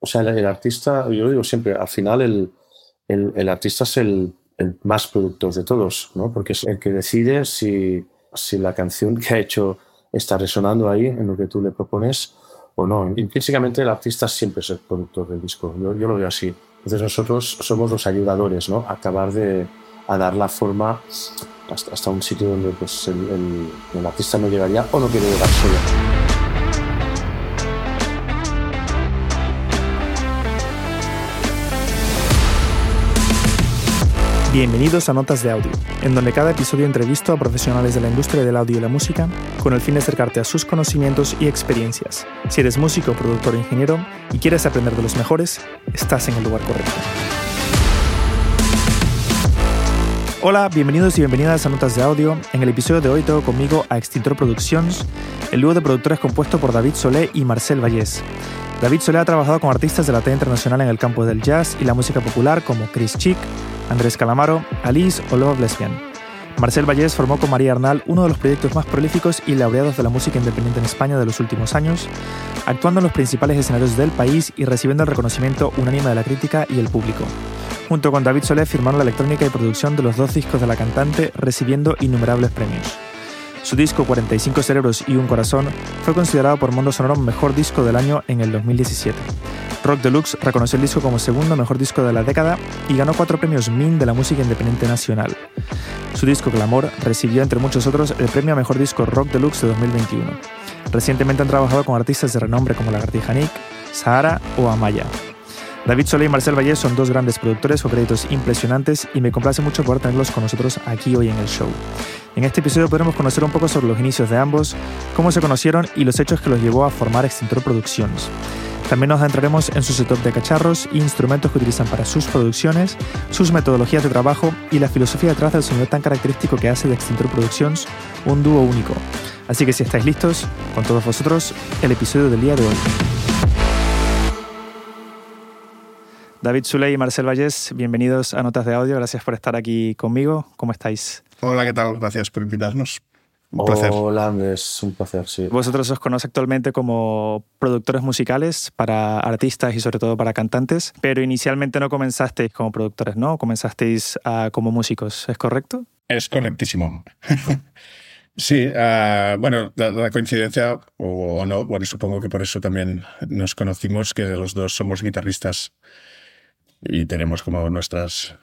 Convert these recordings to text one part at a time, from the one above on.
O sea, el, artista, yo lo digo siempre, al final el, el, artista es el, el, más productor de todos, ¿no? Porque es el que decide si, si la canción que ha hecho está resonando ahí en lo que tú le propones o no. Intrínsecamente el artista siempre es el productor del disco, yo, yo lo veo así. Entonces nosotros somos los ayudadores, ¿no? Acabar de a dar la forma hasta, hasta un sitio donde pues, el, el, el artista no llegaría o no quiere llegar solo. Bienvenidos a Notas de Audio, en donde cada episodio entrevisto a profesionales de la industria del audio y la música con el fin de acercarte a sus conocimientos y experiencias. Si eres músico, productor o ingeniero y quieres aprender de los mejores, estás en el lugar correcto. Hola, bienvenidos y bienvenidas a Notas de Audio. En el episodio de hoy tengo conmigo a Extintor Productions, el dúo de productores compuesto por David Solé y Marcel Vallés. David Solé ha trabajado con artistas de la talla internacional en el campo del jazz y la música popular como Chris Chick, Andrés Calamaro, Alice o Love Lesbian. Marcel Vallés formó con María Arnal uno de los proyectos más prolíficos y laureados de la música independiente en España de los últimos años, actuando en los principales escenarios del país y recibiendo el reconocimiento unánime de la crítica y el público. Junto con David Solé firmaron la electrónica y producción de los dos discos de la cantante, recibiendo innumerables premios. Su disco 45 cerebros y un corazón fue considerado por Mundo Sonoro mejor disco del año en el 2017. Rock Deluxe reconoció el disco como segundo mejor disco de la década y ganó cuatro premios MIN de la música independiente nacional. Su disco Clamor recibió, entre muchos otros, el premio a mejor disco Rock Deluxe de 2021. Recientemente han trabajado con artistas de renombre como Lagartija Nick, Sahara o Amaya. David Solé y Marcel Valle son dos grandes productores con créditos impresionantes y me complace mucho poder tenerlos con nosotros aquí hoy en el show. En este episodio podremos conocer un poco sobre los inicios de ambos, cómo se conocieron y los hechos que los llevó a formar Extintor Productions. También nos adentraremos en su setup de cacharros e instrumentos que utilizan para sus producciones, sus metodologías de trabajo y la filosofía detrás del sonido tan característico que hace de Extintor Productions un dúo único. Así que si estáis listos, con todos vosotros, el episodio del día de hoy. David Zuley y Marcel Vallés, bienvenidos a Notas de Audio. Gracias por estar aquí conmigo. ¿Cómo estáis? Hola, ¿qué tal? Gracias por invitarnos. Un placer. Hola, es un placer, sí. Vosotros os conoce actualmente como productores musicales para artistas y sobre todo para cantantes, pero inicialmente no comenzasteis como productores, ¿no? Comenzasteis uh, como músicos, ¿es correcto? Es correctísimo. sí, uh, bueno, la, la, coincidencia, o, o, no, bueno, supongo que por eso también nos conocimos, que los dos somos guitarristas y tenemos como nuestras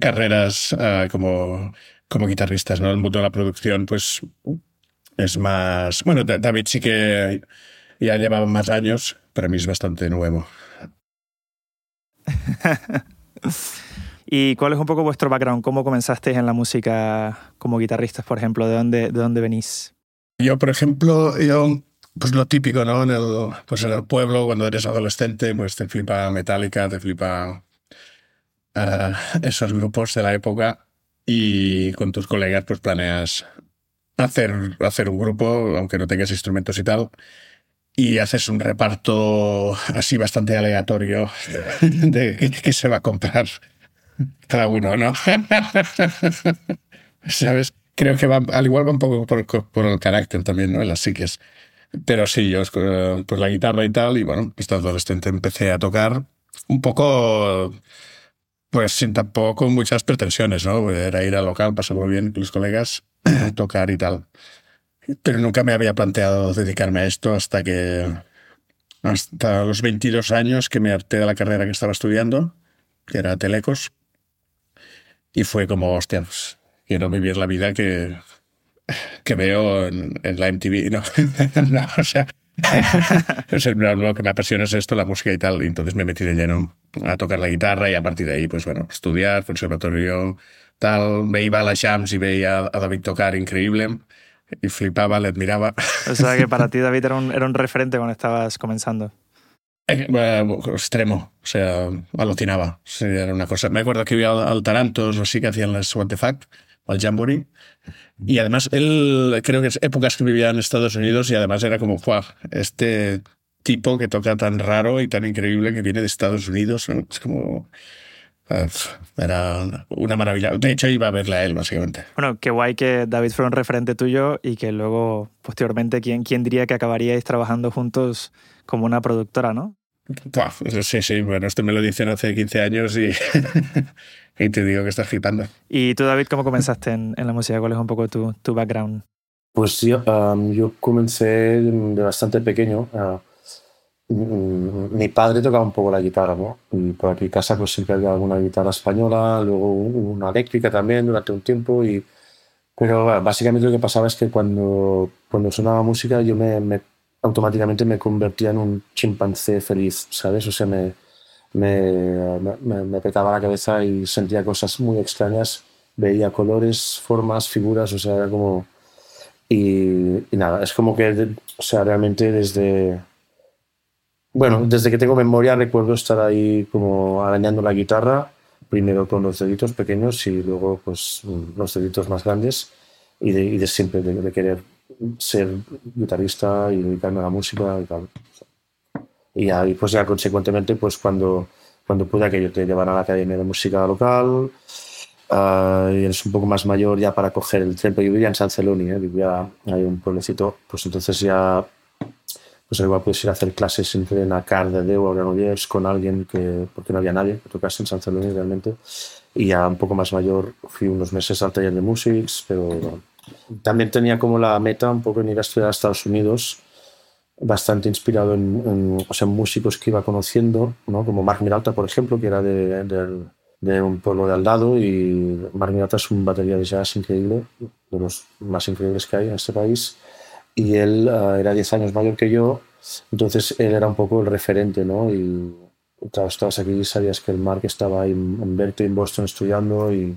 carreras uh, como como guitarristas, ¿no? El mundo de la producción, pues es más. Bueno, David sí que ya llevaba más años, para mí es bastante nuevo. ¿Y cuál es un poco vuestro background? ¿Cómo comenzasteis en la música como guitarristas, por ejemplo? ¿De dónde, de dónde venís? Yo, por ejemplo, yo, pues lo típico, ¿no? En el, pues en el pueblo, cuando eres adolescente, pues te flipa Metallica, te flipa uh, esos grupos de la época y con tus colegas pues planeas hacer, hacer un grupo, aunque no tengas instrumentos y tal, y haces un reparto así bastante aleatorio de qué se va a comprar cada uno, ¿no? ¿Sabes? Creo que va, al igual va un poco por, por el carácter también, ¿no? En las psiques. Pero sí, yo pues la guitarra y tal, y bueno, estando adolescente empecé a tocar un poco pues sin tampoco muchas pretensiones, ¿no? Era ir al local, pasarlo bien con los colegas, tocar y tal. Pero nunca me había planteado dedicarme a esto hasta que, hasta los 22 años que me harté de la carrera que estaba estudiando, que era Telecos. Y fue como, hostia, pues, quiero vivir la vida que, que veo en, en la MTV, ¿no? no o sea, lo que me apasiona es esto, la música y tal. Y entonces me metí de lleno a tocar la guitarra y a partir de ahí, pues bueno, estudiar, conservatorio, tal. Me iba a las jams y veía a David tocar increíble y flipaba, le admiraba. O sea que para ti David era un, era un referente cuando estabas comenzando. Eh, extremo, o sea, alucinaba. Sí, era una cosa. Me acuerdo que iba al, al Tarantos, así que hacían las What the Fact, al Jamboree. Y además, él creo que es épocas que vivía en Estados Unidos y además era como, ¡fuah! Este tipo que toca tan raro y tan increíble que viene de Estados Unidos. Es como. Era una maravilla. De hecho, iba a verle a él, básicamente. Bueno, qué guay que David fuera un referente tuyo y que luego, posteriormente, ¿quién, quién diría que acabaríais trabajando juntos como una productora, no? Sí, sí, bueno, esto me lo dicen hace 15 años y, y te digo que estás gritando. ¿Y tú, David, cómo comenzaste en, en la música? ¿Cuál es un poco tu, tu background? Pues yo, um, yo comencé de bastante pequeño. Uh, mi padre tocaba un poco la guitarra, ¿no? Y por aquí en casa pues siempre había alguna guitarra española, luego una eléctrica también durante un tiempo. Y, pero bueno, básicamente lo que pasaba es que cuando, cuando sonaba música yo me, me automáticamente me convertía en un chimpancé feliz, ¿sabes? O sea, me, me, me, me, petaba la cabeza y sentía cosas muy extrañas, veía colores, formas, figuras, o sea, era como... Y, nada, es como que, o sea, realmente desde... Bueno, desde que tengo memoria recuerdo estar ahí como arañando la guitarra, primero con los deditos pequeños y luego pues los deditos más grandes y de, y de siempre de querer ser guitarrista y dedicarme a la música y tal. Y ahí, pues ya consecuentemente, pues cuando, cuando pude que yo te llevara a la academia de música local, uh, y eres un poco más mayor ya para coger el tren, pero yo vivía en San Celoni, ¿eh? vivía ahí un pueblecito, pues entonces ya, pues igual puedes ir a hacer clases entre en Acar de Deu o Granollers con alguien que, porque no había nadie que tocase en San Celoni realmente, y ya un poco más mayor fui unos meses al taller de Musics, pero también tenía como la meta un poco en ir a estudiar a Estados Unidos, bastante inspirado en, en, o sea, músicos que iba conociendo, ¿no? como Mark Miralta, por ejemplo, que era de, de, de, un pueblo de al lado, y Mark Miralta es un batería de jazz increíble, de los más increíbles que hay en este país, y él uh, era 10 años mayor que yo, entonces él era un poco el referente, ¿no? Y claro, estabas aquí sabías que el Mark estaba ahí en Berkeley, en Boston, estudiando, y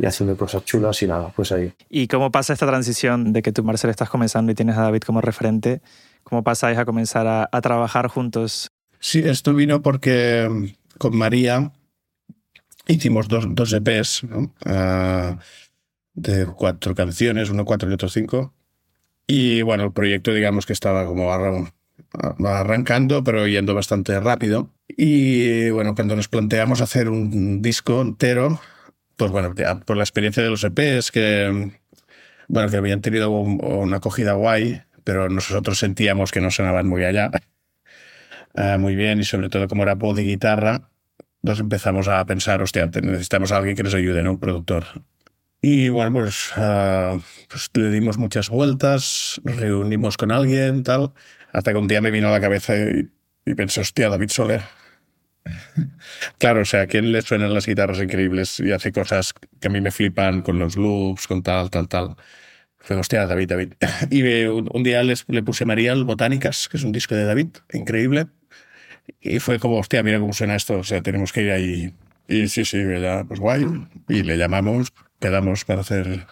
y haciendo cosas chulas y nada, pues ahí. ¿Y cómo pasa esta transición de que tú, Marcel, estás comenzando y tienes a David como referente? ¿Cómo pasáis a comenzar a, a trabajar juntos? Sí, esto vino porque con María hicimos dos, dos EPs ¿no? uh, de cuatro canciones, uno cuatro y otro cinco. Y bueno, el proyecto digamos que estaba como arrancando, pero yendo bastante rápido. Y bueno, cuando nos planteamos hacer un disco entero, pues bueno, por la experiencia de los EPs, que, bueno, que habían tenido un, una acogida guay, pero nosotros sentíamos que no sonaban muy allá, uh, muy bien, y sobre todo como era voz y guitarra, nos empezamos a pensar, hostia, necesitamos a alguien que nos ayude, ¿no? Un productor. Y bueno, pues, uh, le dimos muchas vueltas, nos reunimos con alguien, tal, hasta que un día me vino a la cabeza y, y pensé, hostia, David Soler. Claro, o sea, a quién le suenan las guitarras increíbles y hace cosas que a mí me flipan con los loops, con tal, tal, tal. Fue, hostia, David, David. Y un día les, le puse María el Botánicas, que es un disco de David, increíble. Y fue como, hostia, mira cómo suena esto, o sea, tenemos que ir ahí. Y sí, sí, pues guay. Y le llamamos, quedamos para hacer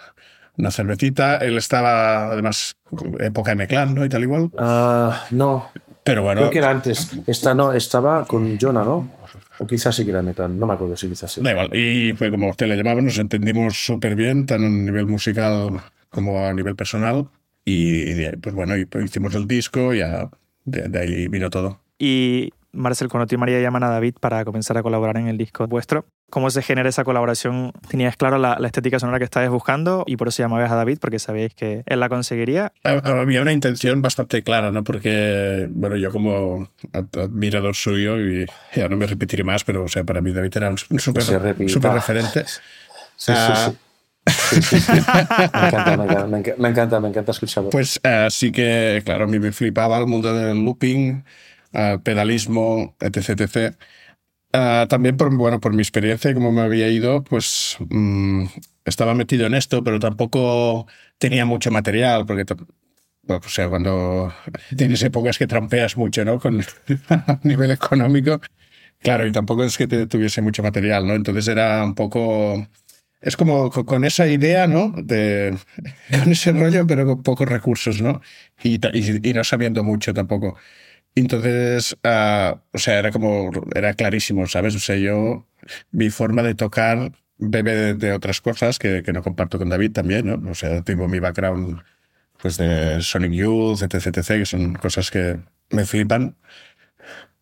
una cervecita. Él estaba, además, época de Meclán, ¿no? Y tal igual. Uh, no, pero bueno. Creo que era antes. Esta no, estaba con Jonah, ¿no? O quizás sí que era metal, no me acuerdo si quizás sí. Da igual. Y fue como usted le llamaba, nos entendimos súper bien, tanto a nivel musical como a nivel personal. Y, y pues bueno, y hicimos el disco y ya de, de ahí vino todo. Y Marcel, cuando tú y María llaman a David para comenzar a colaborar en el disco vuestro, ¿cómo se genera esa colaboración? ¿Tenías claro la, la estética sonora que estabais buscando y por eso llamabais a David porque sabíais que él la conseguiría? Había una intención bastante clara, ¿no? Porque, bueno, yo como admirador suyo, y ya no me repetiré más, pero o sea, para mí David era un súper super referente. Sí, sí, sí. Sí, sí, sí. Me, encanta, me, encanta, me, encanta, me encanta escucharlo. Pues uh, sí que, claro, a mí me flipaba el mundo del looping, uh, pedalismo, etc. etc. Uh, también por, bueno, por mi experiencia y cómo me había ido, pues mmm, estaba metido en esto, pero tampoco tenía mucho material, porque bueno, o sea, cuando tienes épocas que trampeas mucho, ¿no? Con a nivel económico, claro, y tampoco es que te, tuviese mucho material, ¿no? Entonces era un poco es como con esa idea, ¿no? De, con ese rollo, pero con pocos recursos, ¿no? Y, y, y no sabiendo mucho tampoco. Entonces, uh, o sea, era como, era clarísimo, ¿sabes? O sea, yo, mi forma de tocar bebe de, otras cosas que, que, no comparto con David también, ¿no? O sea, tengo mi background, pues, de Sonic Youth, etc, etc, que son cosas que me flipan.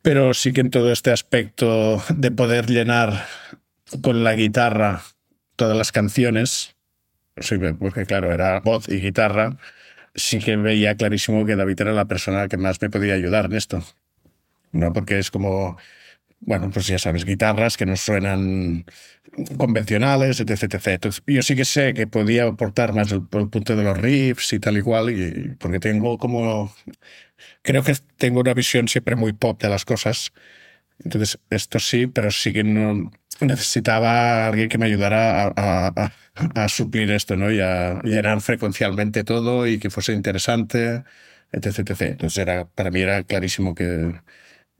Pero sí que en todo este aspecto de poder llenar con la guitarra todas las canciones, porque claro, era voz y guitarra, sí que veía clarísimo que David era la persona que más me podía ayudar en esto. ¿no? Porque es como, bueno, pues ya sabes, guitarras que no suenan convencionales, etc, etc. Entonces, yo sí que sé que podía aportar más el, el punto de los riffs y tal y cual, y, porque tengo como... Creo que tengo una visión siempre muy pop de las cosas. Entonces, esto sí, pero sí que necesitaba alguien que me ayudara a, suplir esto, ¿no? Y a llenar frecuencialmente todo y que fuese interesante, etc, etc. Entonces, era, para mí era clarísimo que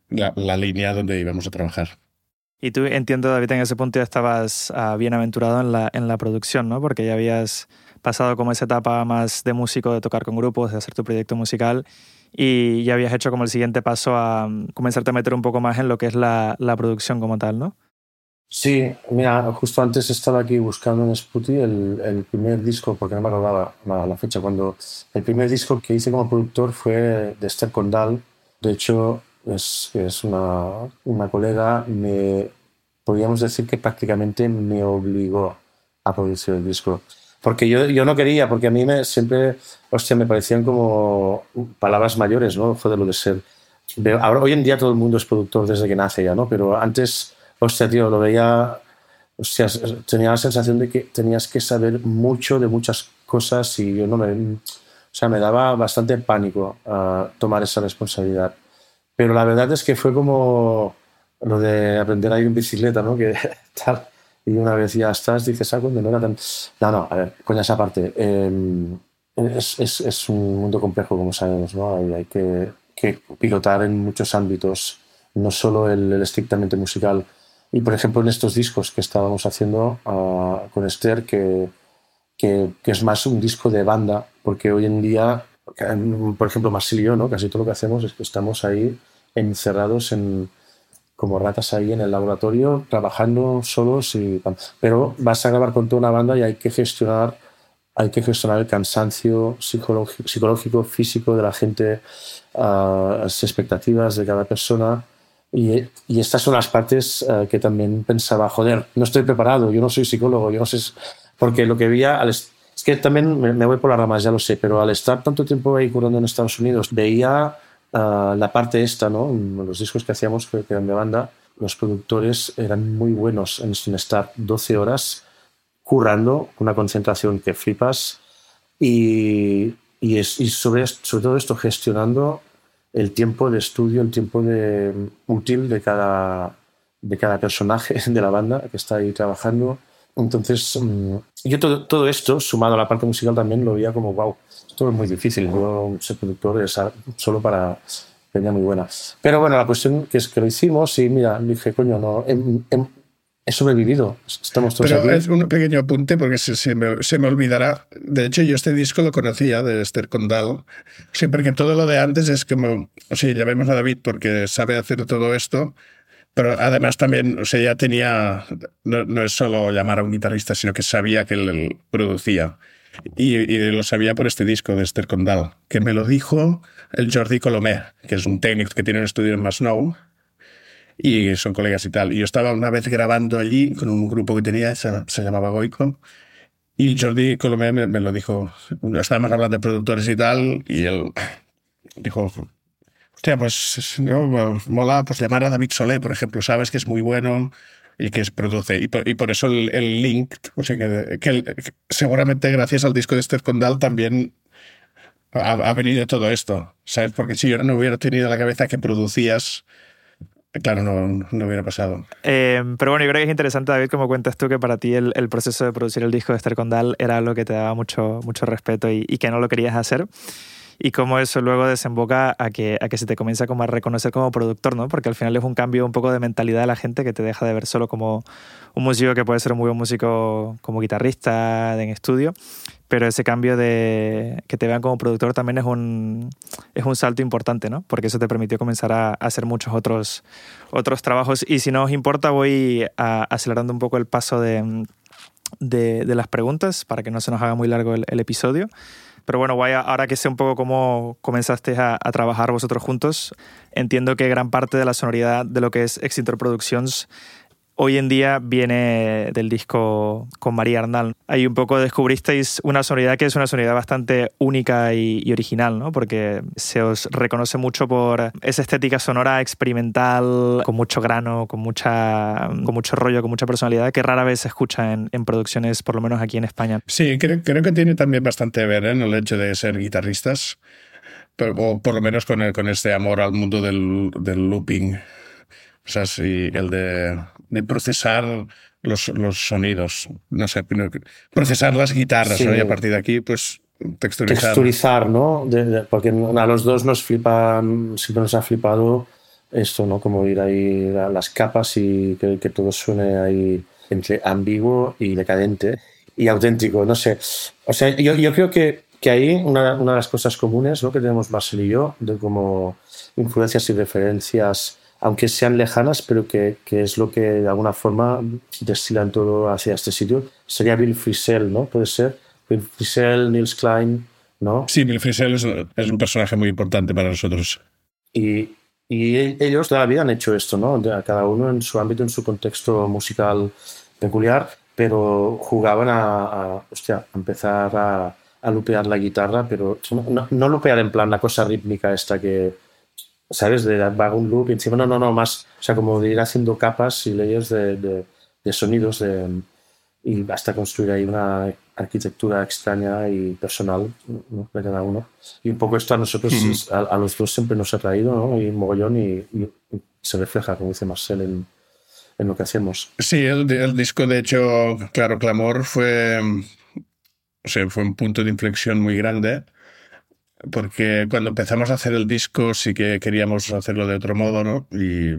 la, línea donde íbamos a trabajar. Y tú entiendo, David, en ese punto ya estabas uh, bien aventurado en la, en la producción, ¿no? Porque ya habías pasado como esa etapa más de músico, de tocar con grupos, de hacer tu proyecto musical y ya habías hecho como el siguiente paso a um, comenzarte a meter un poco más en lo que es la, la producción como tal, ¿no? Sí, mira, justo antes estaba aquí buscando en Sputi el, el primer disco, porque no me acordaba la, la, fecha, cuando el primer disco que hice como productor fue de Esther Condal. De hecho, es, es una, una colega, me, podríamos decir que prácticamente me obligó a producir el disco. Porque yo, yo no quería, porque a mí me, siempre, hostia, me parecían como palabras mayores, ¿no? De lo de ser. Ahora, hoy en día todo el mundo es productor desde que nace ya, ¿no? Pero antes, hostia, tío, lo veía, hostia, tenía la sensación de que tenías que saber mucho de muchas cosas y yo no me. O sea, me daba bastante pánico uh, tomar esa responsabilidad. Pero la verdad es que fue como lo de aprender a ir en bicicleta, ¿no? Que tal. Y una vez ya estás, dices, ah, cuando no era tan. No, no, a ver, coña esa parte. Eh, es, es, es, un mundo complejo, como sabemos, ¿no? Hay, hay que, que, pilotar en muchos ámbitos, no solo el, el, estrictamente musical. Y por ejemplo, en estos discos que estábamos haciendo uh, con Esther, que, que, que, es más un disco de banda, porque hoy en día por ejemplo, Marcel y yo, ¿no? casi todo lo que hacemos es que estamos ahí encerrados en, como ratas ahí en el laboratorio, trabajando solos. Y, pero vas a grabar con toda una banda y hay que gestionar, hay que gestionar el cansancio psicológico, físico de la gente, uh, las expectativas de cada persona. Y, y estas son las partes uh, que también pensaba, joder, no estoy preparado, yo no soy psicólogo, yo no sé, porque lo que veía al, es que también me, voy por las ramas, ya lo sé, pero al estar tanto tiempo ahí curando en Estados Unidos, veía uh, la parte esta, ¿no? Los discos que hacíamos, que eran de banda, los productores eran muy buenos en, en estar 12 horas currando, una concentración que flipas y, y, es, y sobre, sobre todo esto gestionando el tiempo de estudio, el tiempo de, útil de cada, de cada personaje de la banda que está ahí trabajando entonces, mm, yo todo, todo, esto, sumado a la parte musical, también lo veía como, wow, esto es muy difícil. Yo ser productor es solo para peña muy buena. Pero bueno, la cuestión que es que lo hicimos y mira, dije, coño, no, he, he, he sobrevivido. Estamos todos Pero aquí. es un pequeño apunte porque se, se, me, se, me, olvidará. De hecho, yo este disco lo conocía de Esther Condal. Siempre que todo lo de antes es como, sea, llamemos a David porque sabe hacer todo esto pero además también, o sea, ya tenía, no, no, es solo llamar a un guitarrista, sino que sabía que él, producía. Y, y, lo sabía por este disco de Esther Condal, que me lo dijo el Jordi Colomé, que es un técnico que tiene un estudio en Masnou, y son colegas y tal. Y yo estaba una vez grabando allí con un grupo que tenía, se, se llamaba Goico, y Jordi Colomé me, me, lo dijo. Estábamos hablando de productores y tal, y él dijo, Hostia, pues no, mola pues, llamar a David Solé, por ejemplo, sabes que es muy bueno y que es, produce. Y por, y por eso el, el, link, o sea, que, que, seguramente gracias al disco de Esther Condal también ha, ha, venido todo esto, ¿sabes? Porque si yo no hubiera tenido la cabeza que producías, claro, no, no hubiera pasado. Eh, pero bueno, yo creo que es interesante, David, como cuentas tú, que para ti el, el proceso de producir el disco de Esther Condal era algo que te daba mucho, mucho respeto y, y que no lo querías hacer y cómo eso luego desemboca a que, a que se te comienza como a reconocer como productor, ¿no? Porque al final es un cambio un poco de mentalidad de la gente que te deja de ver solo como un músico que puede ser un muy buen músico como guitarrista en estudio, pero ese cambio de que te vean como productor también es un, es un salto importante, ¿no? Porque eso te permitió comenzar a, a hacer muchos otros, otros trabajos. Y si no os importa, voy a, acelerando un poco el paso de, de, de, las preguntas para que no se nos haga muy largo el, el episodio. Pero bueno, vaya, ahora que sé un poco cómo comenzaste a, a, trabajar vosotros juntos, entiendo que gran parte de la sonoridad de lo que es Extintor Productions hoy en día viene del disco con María Arnal. Ahí un poco descubristeis una sonoridad que es una sonoridad bastante única y, original, ¿no? Porque se os reconoce mucho por esa estética sonora experimental, con mucho grano, con, mucha, con mucho rollo, con mucha personalidad, que rara vez se escucha en, producciones, por lo menos aquí en España. Sí, creo, que tiene también bastante que ver ¿eh? en el hecho de ser guitarristas, pero, o por lo menos con, el, con este amor al mundo del, del looping. O sea, sí, el de de procesar los, los sonidos, no sé, procesar las guitarras, Y a partir de aquí, pues texturizar. Texturizar, ¿no? porque a los dos nos flipan, siempre nos ha flipado esto, ¿no? Como ir ahí a las capas y que, que todo suene ahí entre ambiguo y decadente y auténtico, no sé. O sea, yo, yo creo que, que ahí una, una, de las cosas comunes ¿no? que tenemos Marcel y yo, de como influencias y referencias aunque sean lejanas, pero que, que, es lo que de alguna forma destilan todo hacia este sitio, sería Bill Frisell, ¿no? Puede ser. Bill Frisell, Nils Klein, ¿no? Sí, Bill Frisell es, es un personaje muy importante para nosotros. Y, y ellos todavía han hecho esto, ¿no? Cada uno en su ámbito, en su contexto musical peculiar, pero jugaban a, a, hostia, a empezar a, a, lupear la guitarra, pero no, no, no lupear en plan la cosa rítmica esta que, ¿sabes? De un loop y encima, no, no, no, más, o sea, como de ir haciendo capas y layers de, de, sonidos de, y hasta construir ahí una arquitectura extraña y personal de cada uno. Y un poco esto a nosotros, a, los dos siempre nos ha traído, ¿no? Y mogollón y, se refleja, como dice Marcel, en, en lo que hacemos. Sí, el, el, disco, de hecho, claro, Clamor fue, o sea, fue un punto de inflexión muy grande porque cuando empezamos a hacer el disco sí que queríamos hacerlo de otro modo, ¿no? Y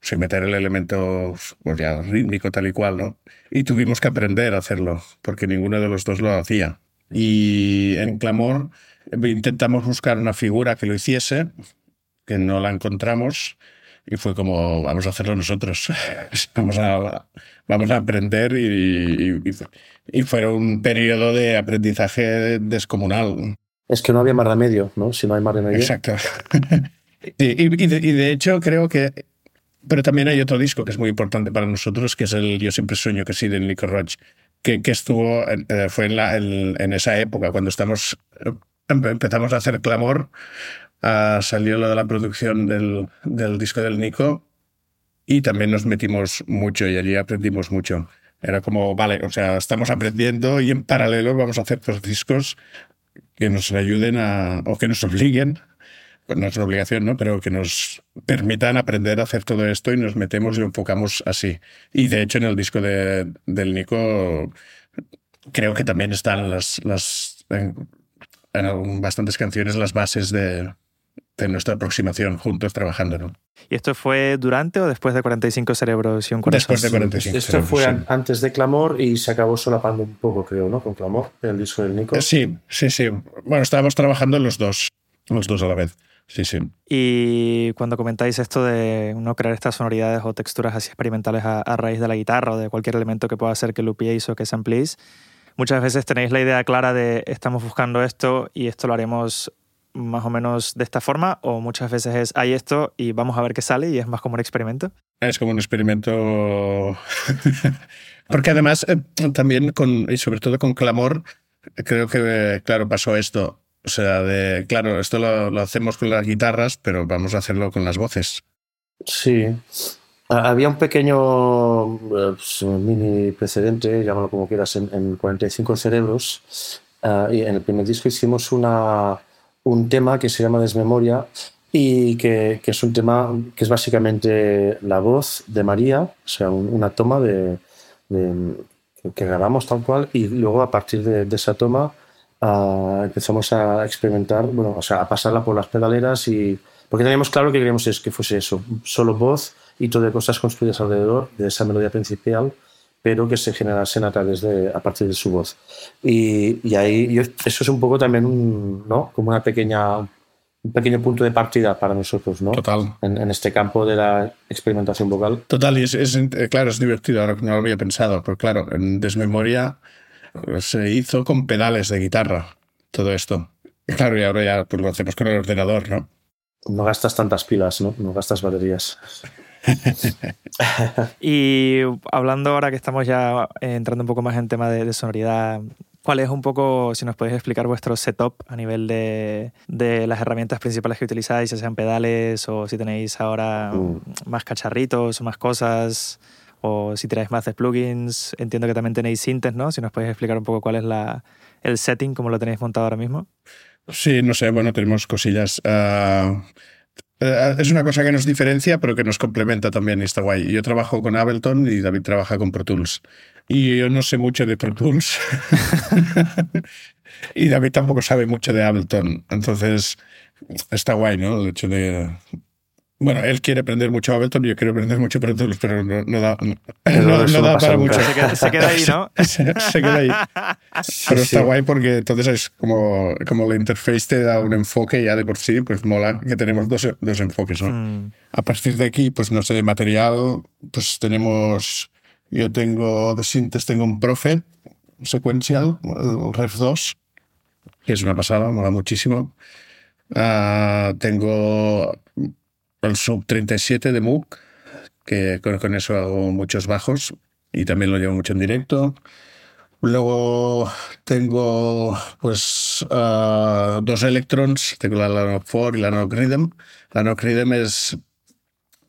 sin meter el elemento pues ya, rítmico tal y cual, ¿no? Y tuvimos que aprender a hacerlo, porque ninguno de los dos lo hacía. Y en Clamor intentamos buscar una figura que lo hiciese, que no la encontramos, y fue como, vamos a hacerlo nosotros, vamos, a, vamos a aprender y, y, y, fue un periodo de aprendizaje descomunal es que no había más remedio, ¿no? Si no hay más remedio. Exacto. y, de, hecho creo que... Pero también hay otro disco que es muy importante para nosotros, que es el Yo siempre sueño que sí de Nico Roach, que, estuvo, eh, fue en, esa época, cuando estamos, empezamos a hacer clamor, uh, salió lo de la producción del, del disco del Nico y también nos metimos mucho y allí aprendimos mucho. Era como, vale, o sea, estamos aprendiendo y en paralelo vamos a hacer los discos que nos ayuden a, o que nos obliguen, pues no es una obligación, ¿no? Pero que nos permitan aprender a hacer todo esto y nos metemos y enfocamos así. Y de hecho en el disco de, del Nico creo que también están las, las en, en bastantes canciones las bases de, de nuestra aproximación juntos trabajando. ¿no? ¿Y esto fue durante o después de 45 cerebros y un corazón? Después de 45 Esto fue antes de Clamor y se acabó solapando un poco, creo, ¿no? Con Clamor, el disco del Nico. Sí, sí, sí. Bueno, estábamos trabajando los dos, los dos a la vez. Sí, sí. Y cuando comentáis esto de no crear estas sonoridades o texturas así experimentales a, raíz de la guitarra o de cualquier elemento que pueda hacer que lupiéis o que sampleéis, muchas veces tenéis la idea clara de estamos buscando esto y esto lo haremos más o menos de esta forma o muchas veces es hay esto y vamos a ver qué sale y es más como un experimento? Es como un experimento. Porque además eh, también con, y sobre todo con Clamor, creo que, claro, pasó esto. O sea, de, claro, esto lo, hacemos con las guitarras, pero vamos a hacerlo con las voces. Sí. Había un pequeño pues, mini precedente, llámalo como quieras, en, en 45 cerebros. Ah, y en el primer disco hicimos una, un tema que se llama Desmemoria y que, que, es un tema que es básicamente la voz de María, o sea, una toma de, que grabamos tal cual y luego a partir de, esa toma uh, empezamos a experimentar, bueno, o sea, a pasarla por las pedaleras y porque teníamos claro que queríamos es que fuese eso, solo voz y todo de cosas construidas alrededor de esa melodía principal pero que se generasen a través de, a partir de su voz. Y, y ahí eso es un poco también un, ¿no? como una pequeña, un pequeño punto de partida para nosotros, ¿no? Total. En, en este campo de la experimentación vocal. Total, y es, es, claro, es divertido, ahora no lo había pensado, pero claro, en Desmemoria pues, se hizo con pedales de guitarra todo esto. Claro, y ahora ya pues, lo hacemos con el ordenador, ¿no? No gastas tantas pilas, ¿no? No gastas baterías. y hablando ahora que estamos ya entrando un poco más en tema de, sonoridad, ¿cuál es un poco, si nos podéis explicar vuestro setup a nivel de, de, las herramientas principales que utilizáis, ya sean pedales o si tenéis ahora mm. más cacharritos o más cosas? o si tiráis más de plugins. Entiendo que también tenéis sintes, ¿no? Si nos podéis explicar un poco cuál es la, el setting, cómo lo tenéis montado ahora mismo. Sí, no sé, bueno, tenemos cosillas. Ah, eh, es una cosa que nos diferencia, pero que nos complementa también y está guay. Yo trabajo con Ableton y David trabaja con Pro Tools. Y yo no sé mucho de Pro Tools. y David tampoco sabe mucho de Ableton. Entonces, está guay, ¿no? El hecho de, bueno, él quiere aprender mucho Ableton y yo quiero aprender mucho Tools, pero no, da, no, da para mucho. Se queda, ahí, ¿no? se, queda ahí. Pero está guay porque entonces es como, como la interface te da un enfoque ya de por sí, pues mola que tenemos dos, dos enfoques, ¿no? Mm. A partir de aquí, pues no sé, material, pues tenemos, yo tengo de Sintes, tengo un Prophet secuencial, el Ref 2, que es una pasada, mola muchísimo. Uh, tengo el sub 37 de Moog, que con, eso hago muchos bajos y también lo llevo mucho en directo. Luego tengo pues ah, dos Electrons, tengo la Nanoc 4 y la Nanoc Rhythm. La Nanoc Rhythm es,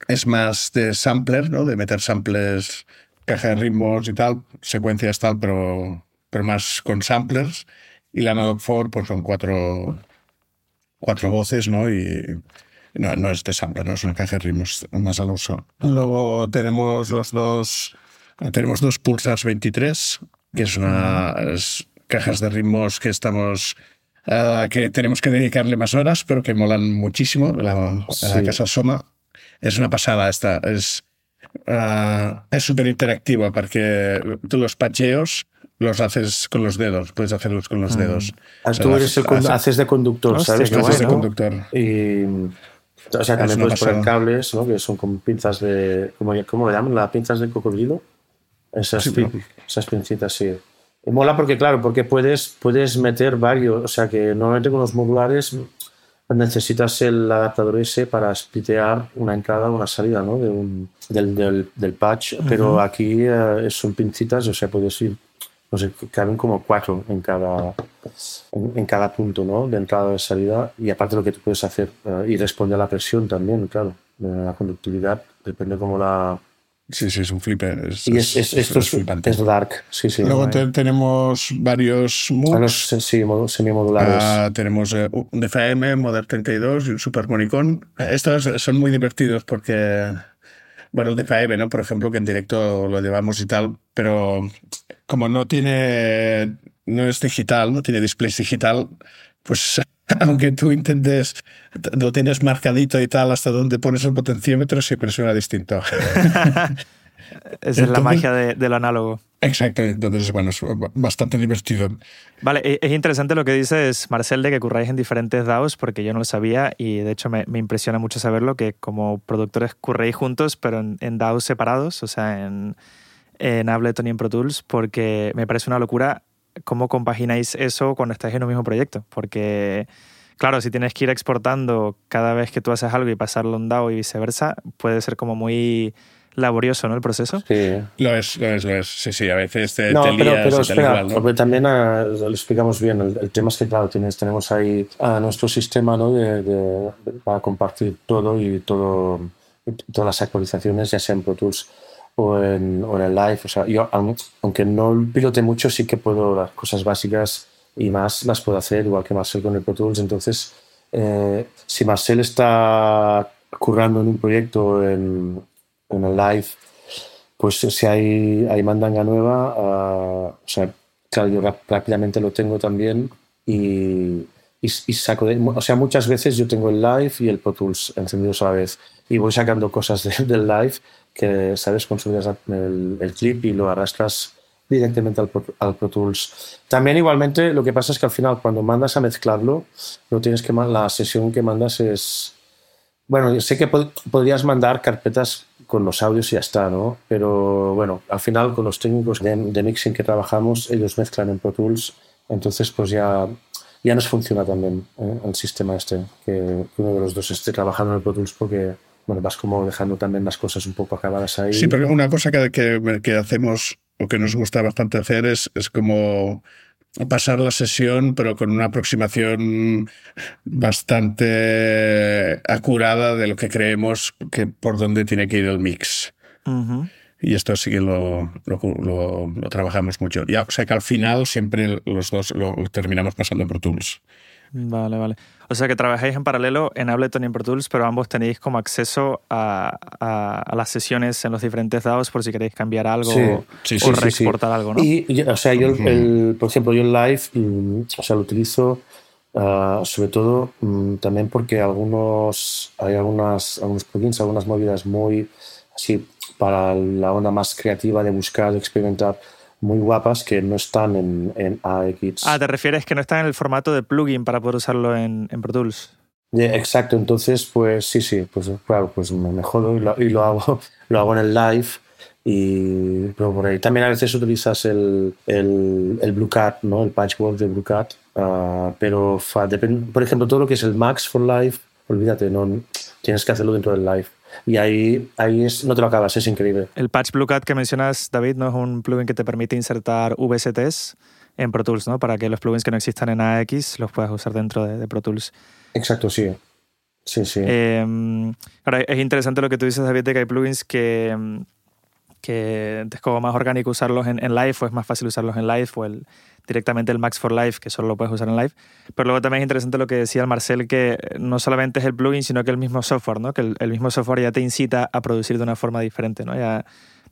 es más de sampler, ¿no? de meter samples, caja de ritmos y tal, secuencias tal, pero, pero más con samplers. Y la Nanoc 4 pues son cuatro, cuatro voces, ¿no? Y, no, no es de sample, no es una caja de ritmos más al uso. Luego tenemos los dos, tenemos dos Pulsars 23, que es una cajas de ritmos que estamos uh, que tenemos que dedicarle más horas, pero que molan muchísimo. La, la casa Soma es una pasada esta. Es uh, es súper interactiva porque tú los pacheos los haces con los dedos, puedes hacerlos con los mm. dedos. Ah, tú eres el, haces de conductor, ¿sabes? haces de conductor. Y o sea, también puedes poner cables, ¿no? Que son con pinzas de. ¿Cómo, cómo le llaman? ¿Las pinzas de cocodrilo? Esas, esas pincitas, sí. Y mola porque, claro, porque puedes, puedes meter varios. O sea, que normalmente con los modulares necesitas el adaptador ese para splitear una entrada o una salida ¿no? de un, del, del, del, patch, pero aquí eh, son pincitas, o sea, puedes ir no sé, caben como cuatro en cada, en, cada punto, ¿no? De entrada y de salida. Y aparte lo que tú puedes hacer eh, y responde a la presión también, claro. La conductividad depende cómo la... Sí, sí, es un flipper. y es, esto es, es, dark, sí, sí. Luego tenemos varios moods. sí, semimodulares. Uh, tenemos eh, un DFM, Model 32 y un Super Monicon. Estos son muy divertidos porque bueno, el DFM, ¿no? Por ejemplo, que en directo lo llevamos y tal, pero como no tiene, no es digital, no tiene display digital, pues aunque tú intentes, lo tienes marcadito y tal, hasta donde pones el potenciómetro, siempre suena distinto. Esa es la magia de, lo análogo. Exacto, entonces, bueno, es bastante divertido. Vale, e, es interesante lo que dices, Marcel, de que curráis en diferentes DAOs, porque yo no lo sabía y de hecho me, impresiona mucho saberlo, que como productores curréis juntos, pero en, en DAOs separados, o sea, en, en Ableton y en Pro Tools, porque me parece una locura cómo compagináis eso cuando estáis en un mismo proyecto, porque... Claro, si tienes que ir exportando cada vez que tú haces algo y pasarlo a un DAO y viceversa, puede ser como muy laborioso, ¿no? El proceso. Sí. Lo es, lo es, lo es. Sí, sí, a veces te, no, pero, pero espera, porque también uh, lo explicamos bien. El, tema es que, claro, tienes, tenemos ahí uh, nuestro sistema ¿no? de, de, para compartir todo y todo, todas las actualizaciones, ya sea en Pro Tools o en, o en el Live. O sea, yo, aunque no pilote mucho, sí que puedo las cosas básicas y más las puedo hacer, igual que Marcel con el Pro Tools. Entonces, eh, si Marcel está currando en un proyecto en en el live, pues si hay, hay mandanga nueva, uh, o sea, claro, yo rápidamente lo tengo también y, y, saco de, o sea, muchas veces yo tengo el live y el Pro Tools encendidos a la vez y voy sacando cosas del live que, ¿sabes? Consolidas el, el, clip y lo arrastras directamente al, al, Pro Tools. También igualmente lo que pasa es que al final cuando mandas a mezclarlo, no tienes que la sesión que mandas es bueno, sé que podrías mandar carpetas con los audios y ya está, ¿no? Pero bueno, al final con los técnicos de, mixing que trabajamos, ellos mezclan en Pro Tools, entonces pues ya, ya nos funciona también ¿eh? el sistema este, que uno de los dos esté trabajando en el Pro Tools porque bueno, vas como dejando también las cosas un poco acabadas ahí. Sí, pero una cosa que, que, que hacemos o que nos gusta bastante hacer es, es como pasar la sesión, pero con una aproximación bastante acurada de lo que creemos que por dónde tiene que ir el mix. Y esto sí que lo, lo, lo, trabajamos mucho. Ya, o sea que al final siempre los dos lo terminamos pasando por Tools. Vale, vale. O sea que trabajáis en paralelo en Ableton y en Pro Tools, pero ambos tenéis como acceso a, a, las sesiones en los diferentes DAOs por si queréis cambiar algo o, reexportar algo, ¿no? Y, o sea, yo, el, por ejemplo, yo en Live, mm, o sea, lo utilizo uh, sobre todo um, también porque algunos, hay algunas, algunos plugins, algunas movidas muy así para la onda más creativa de buscar, de experimentar muy guapas que no están en, en AX. Ah, te refieres que no están en el formato de plugin para poder usarlo en, en Pro Tools. exacto, entonces pues sí, sí, pues claro, pues me, jodo y lo, y lo, hago, lo hago en el live y pero por ahí también a veces utilizas el, el, el Blue Cat, ¿no? el patchwork de Blue Cat, uh, pero por ejemplo todo lo que es el Max for Live, olvídate, no tienes que hacerlo dentro del live. Y ahí, ahí es, no te lo acabas, es increíble. El Patch Blue Cat que mencionas, David, no es un plugin que te permite insertar VSTs en Pro Tools, ¿no? Para que los plugins que no existan en AX los puedas usar dentro de, Pro Tools. Exacto, sí. Sí, sí. Eh, ahora, es interesante lo que tú dices, David, de que hay plugins que, que es como más orgánico usarlos en, en live o es más fácil usarlos en live o el, directamente el Max for Live, que solo lo puedes usar en live. Pero luego también es interesante lo que decía el Marcel, que no solamente es el plugin, sino que el mismo software, ¿no? que el, mismo software ya te incita a producir de una forma diferente. ¿no? Ya,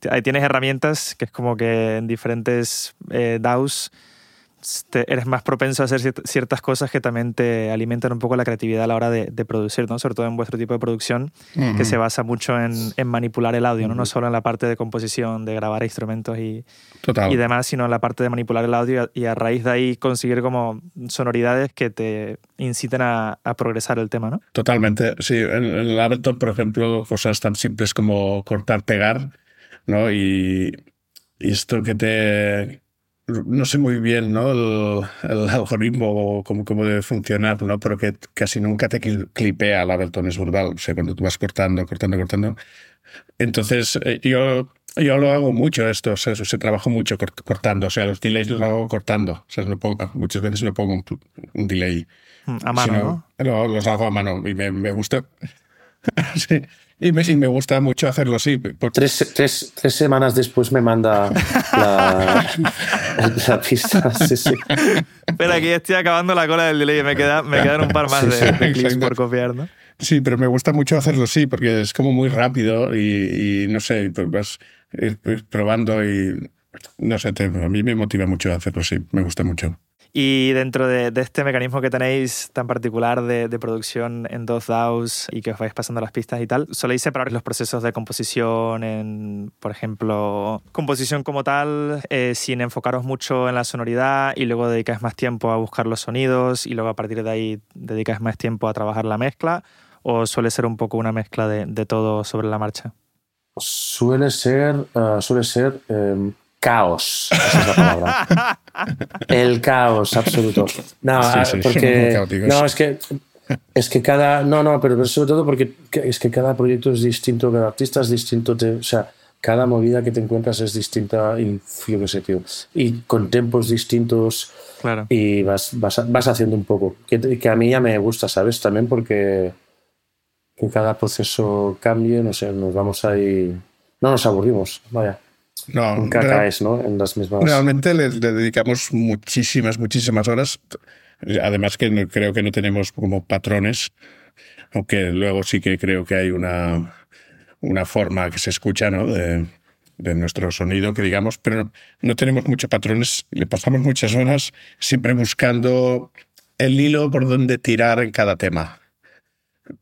ahí tienes herramientas que es como que en diferentes eh, DAOs eres más propenso a hacer ciertas cosas que también te alimentan un poco la creatividad a la hora de, producir, ¿no? sobre todo en vuestro tipo de producción, que se basa mucho en, manipular el audio, ¿no? no solo en la parte de composición, de grabar instrumentos y, y demás, sino en la parte de manipular el audio y a, raíz de ahí conseguir como sonoridades que te inciten a, progresar el tema. ¿no? Totalmente, sí. En, el Ableton, por ejemplo, cosas tan simples como cortar, pegar, ¿no? y esto que te no sé muy bien ¿no? el, algoritmo o cómo, cómo, debe funcionar, ¿no? pero que casi nunca te clipea la Ableton Verbal, o sea, cuando tú vas cortando, cortando, cortando. Entonces, eh, yo, yo lo hago mucho esto, o sea, se trabajo mucho cortando, o sea, los delays los hago cortando, o sea, no pongo, muchas veces no pongo un, delay. Mm, a mano, ¿no? Los hago a mano y me, me gusta. sí. Y me, me gusta mucho hacerlo así. Tres, tres, tres, semanas después me manda la, la pista. Sí, sí. Pero aquí estoy acabando la cola del delay. Me, queda, me quedan un par más de, clics por copiar, ¿no? Sí, pero me gusta mucho hacerlo así porque es como muy rápido y, y no sé, pues vas probando y no sé, a mí me motiva mucho hacerlo así. Me gusta mucho. Y dentro de, este mecanismo que tenéis tan particular de, producción en dos DAOs y que os vais pasando las pistas y tal, ¿soléis separar los procesos de composición en, por ejemplo, composición como tal, eh, sin enfocaros mucho en la sonoridad y luego dedicáis más tiempo a buscar los sonidos y luego a partir de ahí dedicáis más tiempo a trabajar la mezcla? ¿O suele ser un poco una mezcla de, todo sobre la marcha? Suele ser, eh, suele ser em, caos. Esa es la palabra. El caos absoluto. No, ah, porque. No, es que. Es que cada. No, no, pero sobre todo porque es que cada proyecto es distinto, cada artista es distinto. o sea, cada movida que te encuentras es distinta y yo qué sé, tío. Y con tempos distintos. Claro. Y vas, vas, vas haciendo un poco. Que, que, a mí ya me gusta, ¿sabes? También porque que cada proceso cambie, no sé, nos vamos ahí. No nos aburrimos, vaya. No, Nunca caes, ¿no? En las mismas. Realmente le, dedicamos muchísimas, muchísimas horas. Además que creo que no tenemos como patrones, aunque luego sí que creo que hay una, una forma que se escucha, ¿no? De, de nuestro sonido, que digamos, pero no tenemos muchos patrones. Le pasamos muchas horas siempre buscando el hilo por donde tirar en cada tema.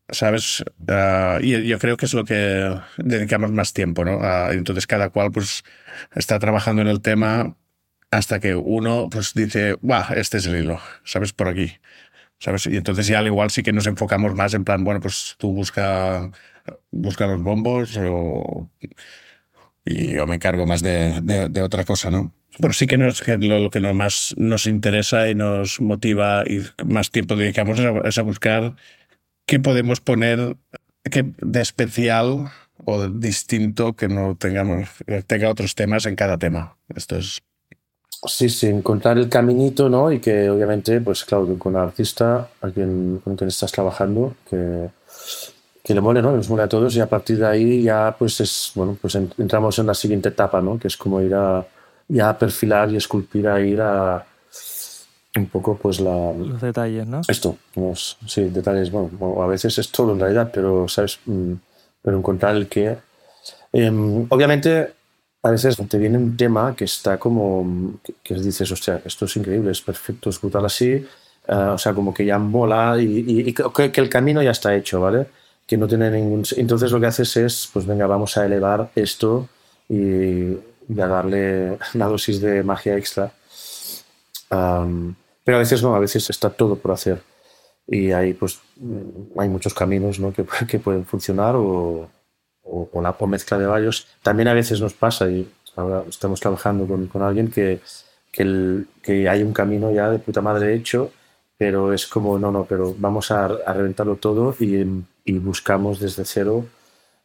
¿Sabes? Ah, y yo creo que es lo que dedicamos más tiempo, ¿no? Ah, entonces cada cual pues está trabajando en el tema hasta que uno pues dice, ¡guau! Este es el hilo, ¿sabes? Por aquí. ¿Sabes? Y entonces ya al igual sí que nos enfocamos más en plan, bueno, pues tú busca, busca los bombos o, y yo me encargo más de, de, otra cosa, ¿no? Pero sí que, nos, lo, que más nos interesa y nos motiva y más tiempo dedicamos es a buscar qué podemos poner de especial o distinto que no tengamos, tenga otros temas en cada tema. Esto es Sí, sí, encontrar el caminito, ¿no? Y que obviamente, pues claro, con el artista a quien, con quien estás trabajando, que, que le mole, ¿no? Nos mole a todos y a partir de ahí ya, pues es, bueno, pues entramos en la siguiente etapa, ¿no? Que es como ir a, ya a perfilar y esculpir a ir a un poco, pues la... Los detalles, ¿no? Esto, sí, detalles, bueno, a veces es todo en realidad, pero, ¿sabes? Mm, pero encontrar el qué. Em, obviamente a veces te viene un tema que está como, que, dices, hostia, esto es increíble, es perfecto, es brutal así, eh, o sea, como que ya mola y, que, el camino ya está hecho, ¿vale? Que no tiene ningún... Entonces lo que haces es, pues venga, vamos a elevar esto y, a darle una dosis de magia extra. Pero a veces no, a veces está todo por hacer. Y hay, pues, hay muchos caminos ¿no? que, que pueden funcionar o, o, la mezcla de varios. También a veces nos pasa, y ahora estamos trabajando con, con alguien que, que, el, que, hay un camino ya de puta madre hecho, pero es como, no, no, pero vamos a, a reventarlo todo y, y, buscamos desde cero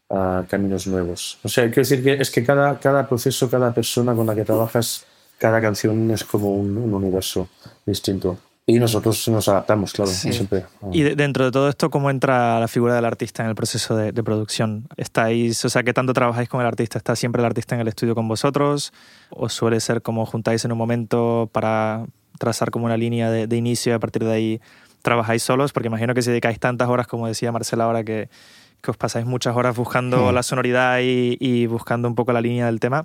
uh, caminos nuevos. O sea, quiero decir que es que cada, cada proceso, cada persona con la que trabajas, cada canción es como un, un universo distinto. Y nosotros nos adaptamos, claro, siempre. Y dentro de todo esto, ¿cómo entra la figura del artista en el proceso de, producción? ¿Estáis, o sea, qué tanto trabajáis con el artista? ¿Está siempre el artista en el estudio con vosotros? ¿O suele ser como juntáis en un momento para trazar como una línea de, inicio y a partir de ahí trabajáis solos? Porque imagino que si dedicáis tantas horas, como decía Marcela ahora, que, que os pasáis muchas horas buscando hmm. la sonoridad y, y buscando un poco la línea del tema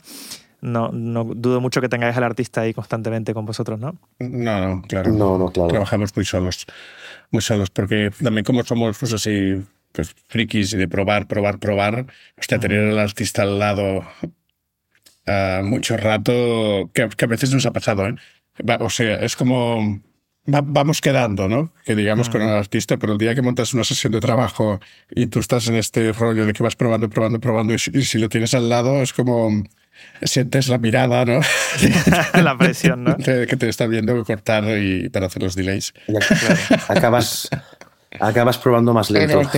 no, no dudo mucho que tengáis al artista ahí constantemente con vosotros, ¿no? No, no, claro. No, no, claro. Trabajamos muy solos, muy solos, porque también como somos pues así, pues frikis y de probar, probar, probar, hasta tener al artista al lado uh, mucho rato, que, que, a veces nos ha pasado, ¿eh? O sea, es como... vamos quedando, ¿no? Que digamos con el artista, pero el día que montas una sesión de trabajo y tú estás en este rollo de que vas probando, probando, probando, y si lo tienes al lado es como sientes la mirada, ¿no? la presión, ¿no? que te está viendo cortar y para hacer los delays. acabas, acabas probando más lento.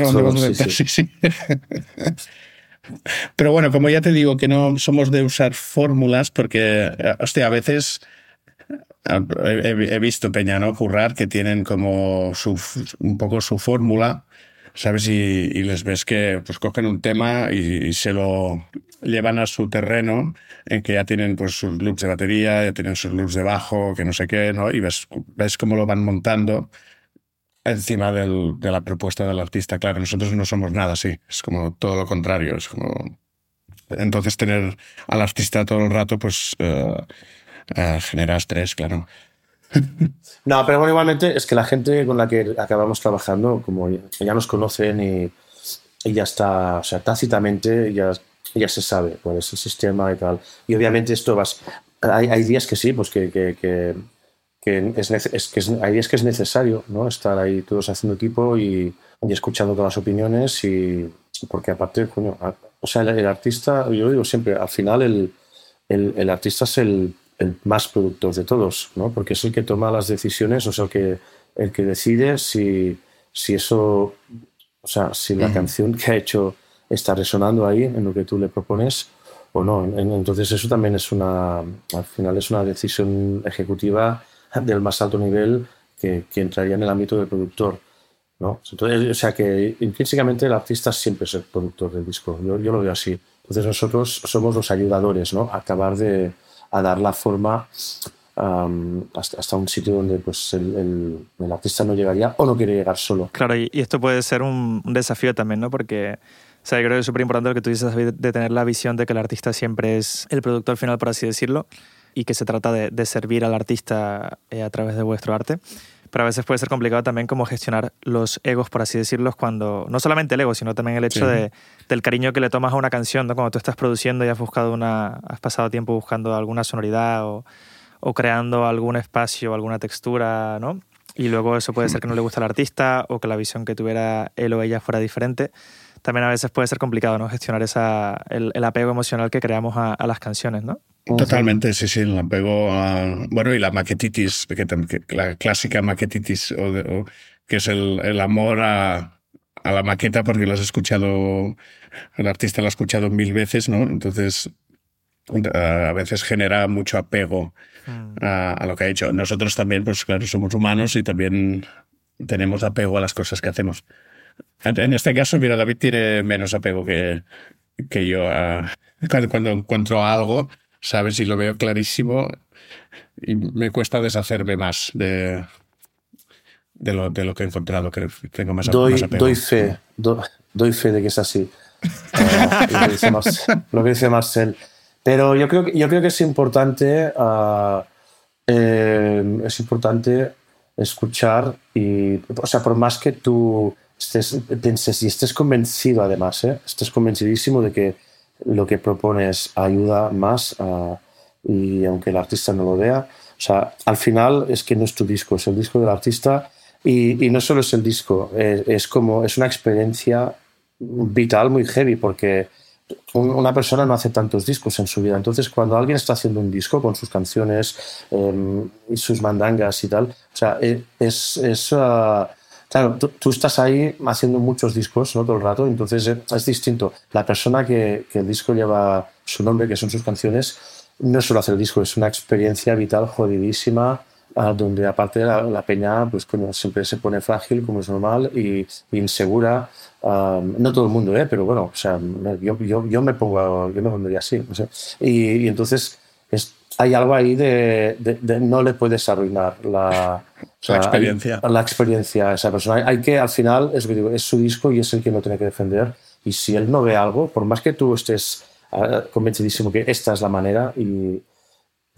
Pero bueno, como ya te digo que no somos de usar fórmulas porque, hostia, a veces he, visto Peña, ¿no? Currar que tienen como su, un poco su fórmula ¿sabes? Y, les ves que pues cogen un tema y, se lo llevan a su terreno en que ya tienen pues sus loops de batería, ya tienen sus loops de bajo, que no sé qué, ¿no? Y ves, ves cómo lo van montando encima del, de la propuesta del artista. Claro, nosotros no somos nada así, es como todo lo contrario, es como... Entonces tener al artista todo el rato pues uh, uh, genera estrés, claro. No, pero bueno, igualmente es que la gente con la que acabamos trabajando, como ya nos conocen y, ya está, o sea, tácitamente ya, ya se sabe cuál es el sistema y tal. Y obviamente esto vas, hay, hay días que sí, pues que, que, que, es, es, que hay días que es necesario ¿no? estar ahí todos haciendo equipo y, y escuchando todas las opiniones y porque aparte, coño, o sea, el, artista, yo digo siempre, al final el, el, el artista es el el más productor de todos, ¿no? porque es el que toma las decisiones, o sea, el que, el que decide si, si eso, o sea, si la canción que ha hecho está resonando ahí en lo que tú le propones o no. Entonces eso también es una, al final es una decisión ejecutiva del más alto nivel que, que entraría en el ámbito del productor. ¿no? Entonces, o sea que intrínsecamente el artista siempre es el productor del disco, yo, yo lo veo así. Entonces nosotros somos los ayudadores, ¿no? A acabar de, a dar la forma hasta, un sitio donde pues, el, el, artista no llegaría o no quiere llegar solo. Claro, y, esto puede ser un, desafío también, ¿no? Porque o sea, yo creo que es súper importante lo que tú dices, de tener la visión de que el artista siempre es el productor final, por así decirlo, y que se trata de, de servir al artista eh, a través de vuestro arte pero a veces puede ser complicado también como gestionar los egos, por así decirlo, cuando no solamente el ego, sino también el hecho de, del cariño que le tomas a una canción, ¿no? Cuando tú estás produciendo y has buscado una, has pasado tiempo buscando alguna sonoridad o, o creando algún espacio, alguna textura, ¿no? Y luego eso puede ser que no le guste al artista o que la visión que tuviera él o ella fuera diferente. También a veces puede ser complicado, ¿no? Gestionar esa, el, el apego emocional que creamos a, a las canciones, ¿no? Totalmente, sí, sí, el apego a, bueno, y la maquetitis, que, la clásica maquetitis, o, que es el, el amor a, a la maqueta porque lo has escuchado, el artista lo ha escuchado mil veces, ¿no? Entonces, a veces genera mucho apego mm. a, lo que ha hecho. Nosotros también, pues claro, somos humanos y también tenemos apego a las cosas que hacemos. En este caso, mira, David tiene menos apego que, que yo. cuando, cuando encuentro algo, ¿sabes? Y lo veo clarísimo y me cuesta deshacerme más de, de, lo, de lo que he encontrado, que tengo más, doy, apego. Doy fe, doy fe de que es así. lo, que dice Marcel. Pero yo creo, yo creo que es importante, ah, eh, es importante escuchar y, o sea, por más que tú estés, pienses y estés convencido además, ¿eh? estés convencidísimo de que lo que propones ayuda más y aunque el artista no lo vea, o sea, al final es que no es tu disco, es el disco del artista y, y no solo es el disco, es, es, como, es una experiencia vital muy heavy porque una persona no hace tantos discos en su vida. Entonces, cuando alguien está haciendo un disco con sus canciones em, y sus mandangas y tal, o sea, e, es, es uh, claro, tú, estás ahí haciendo muchos discos ¿no? todo el rato, entonces eh, es distinto. La persona que, que, el disco lleva su nombre, que son sus canciones, no solo hace el disco, es una experiencia vital jodidísima donde aparte la, la peña pues siempre se pone frágil como es normal y, insegura no todo el mundo ¿eh? pero bueno o sea yo, yo, yo me pongo yo me pondría así no sé. y, y, entonces es, hay algo ahí de, de, no le puedes arruinar la, la experiencia la experiencia a esa persona hay, que al final es, es su disco y es el que lo tiene que defender y si él no ve algo por más que tú estés uh, convencidísimo que esta es la manera y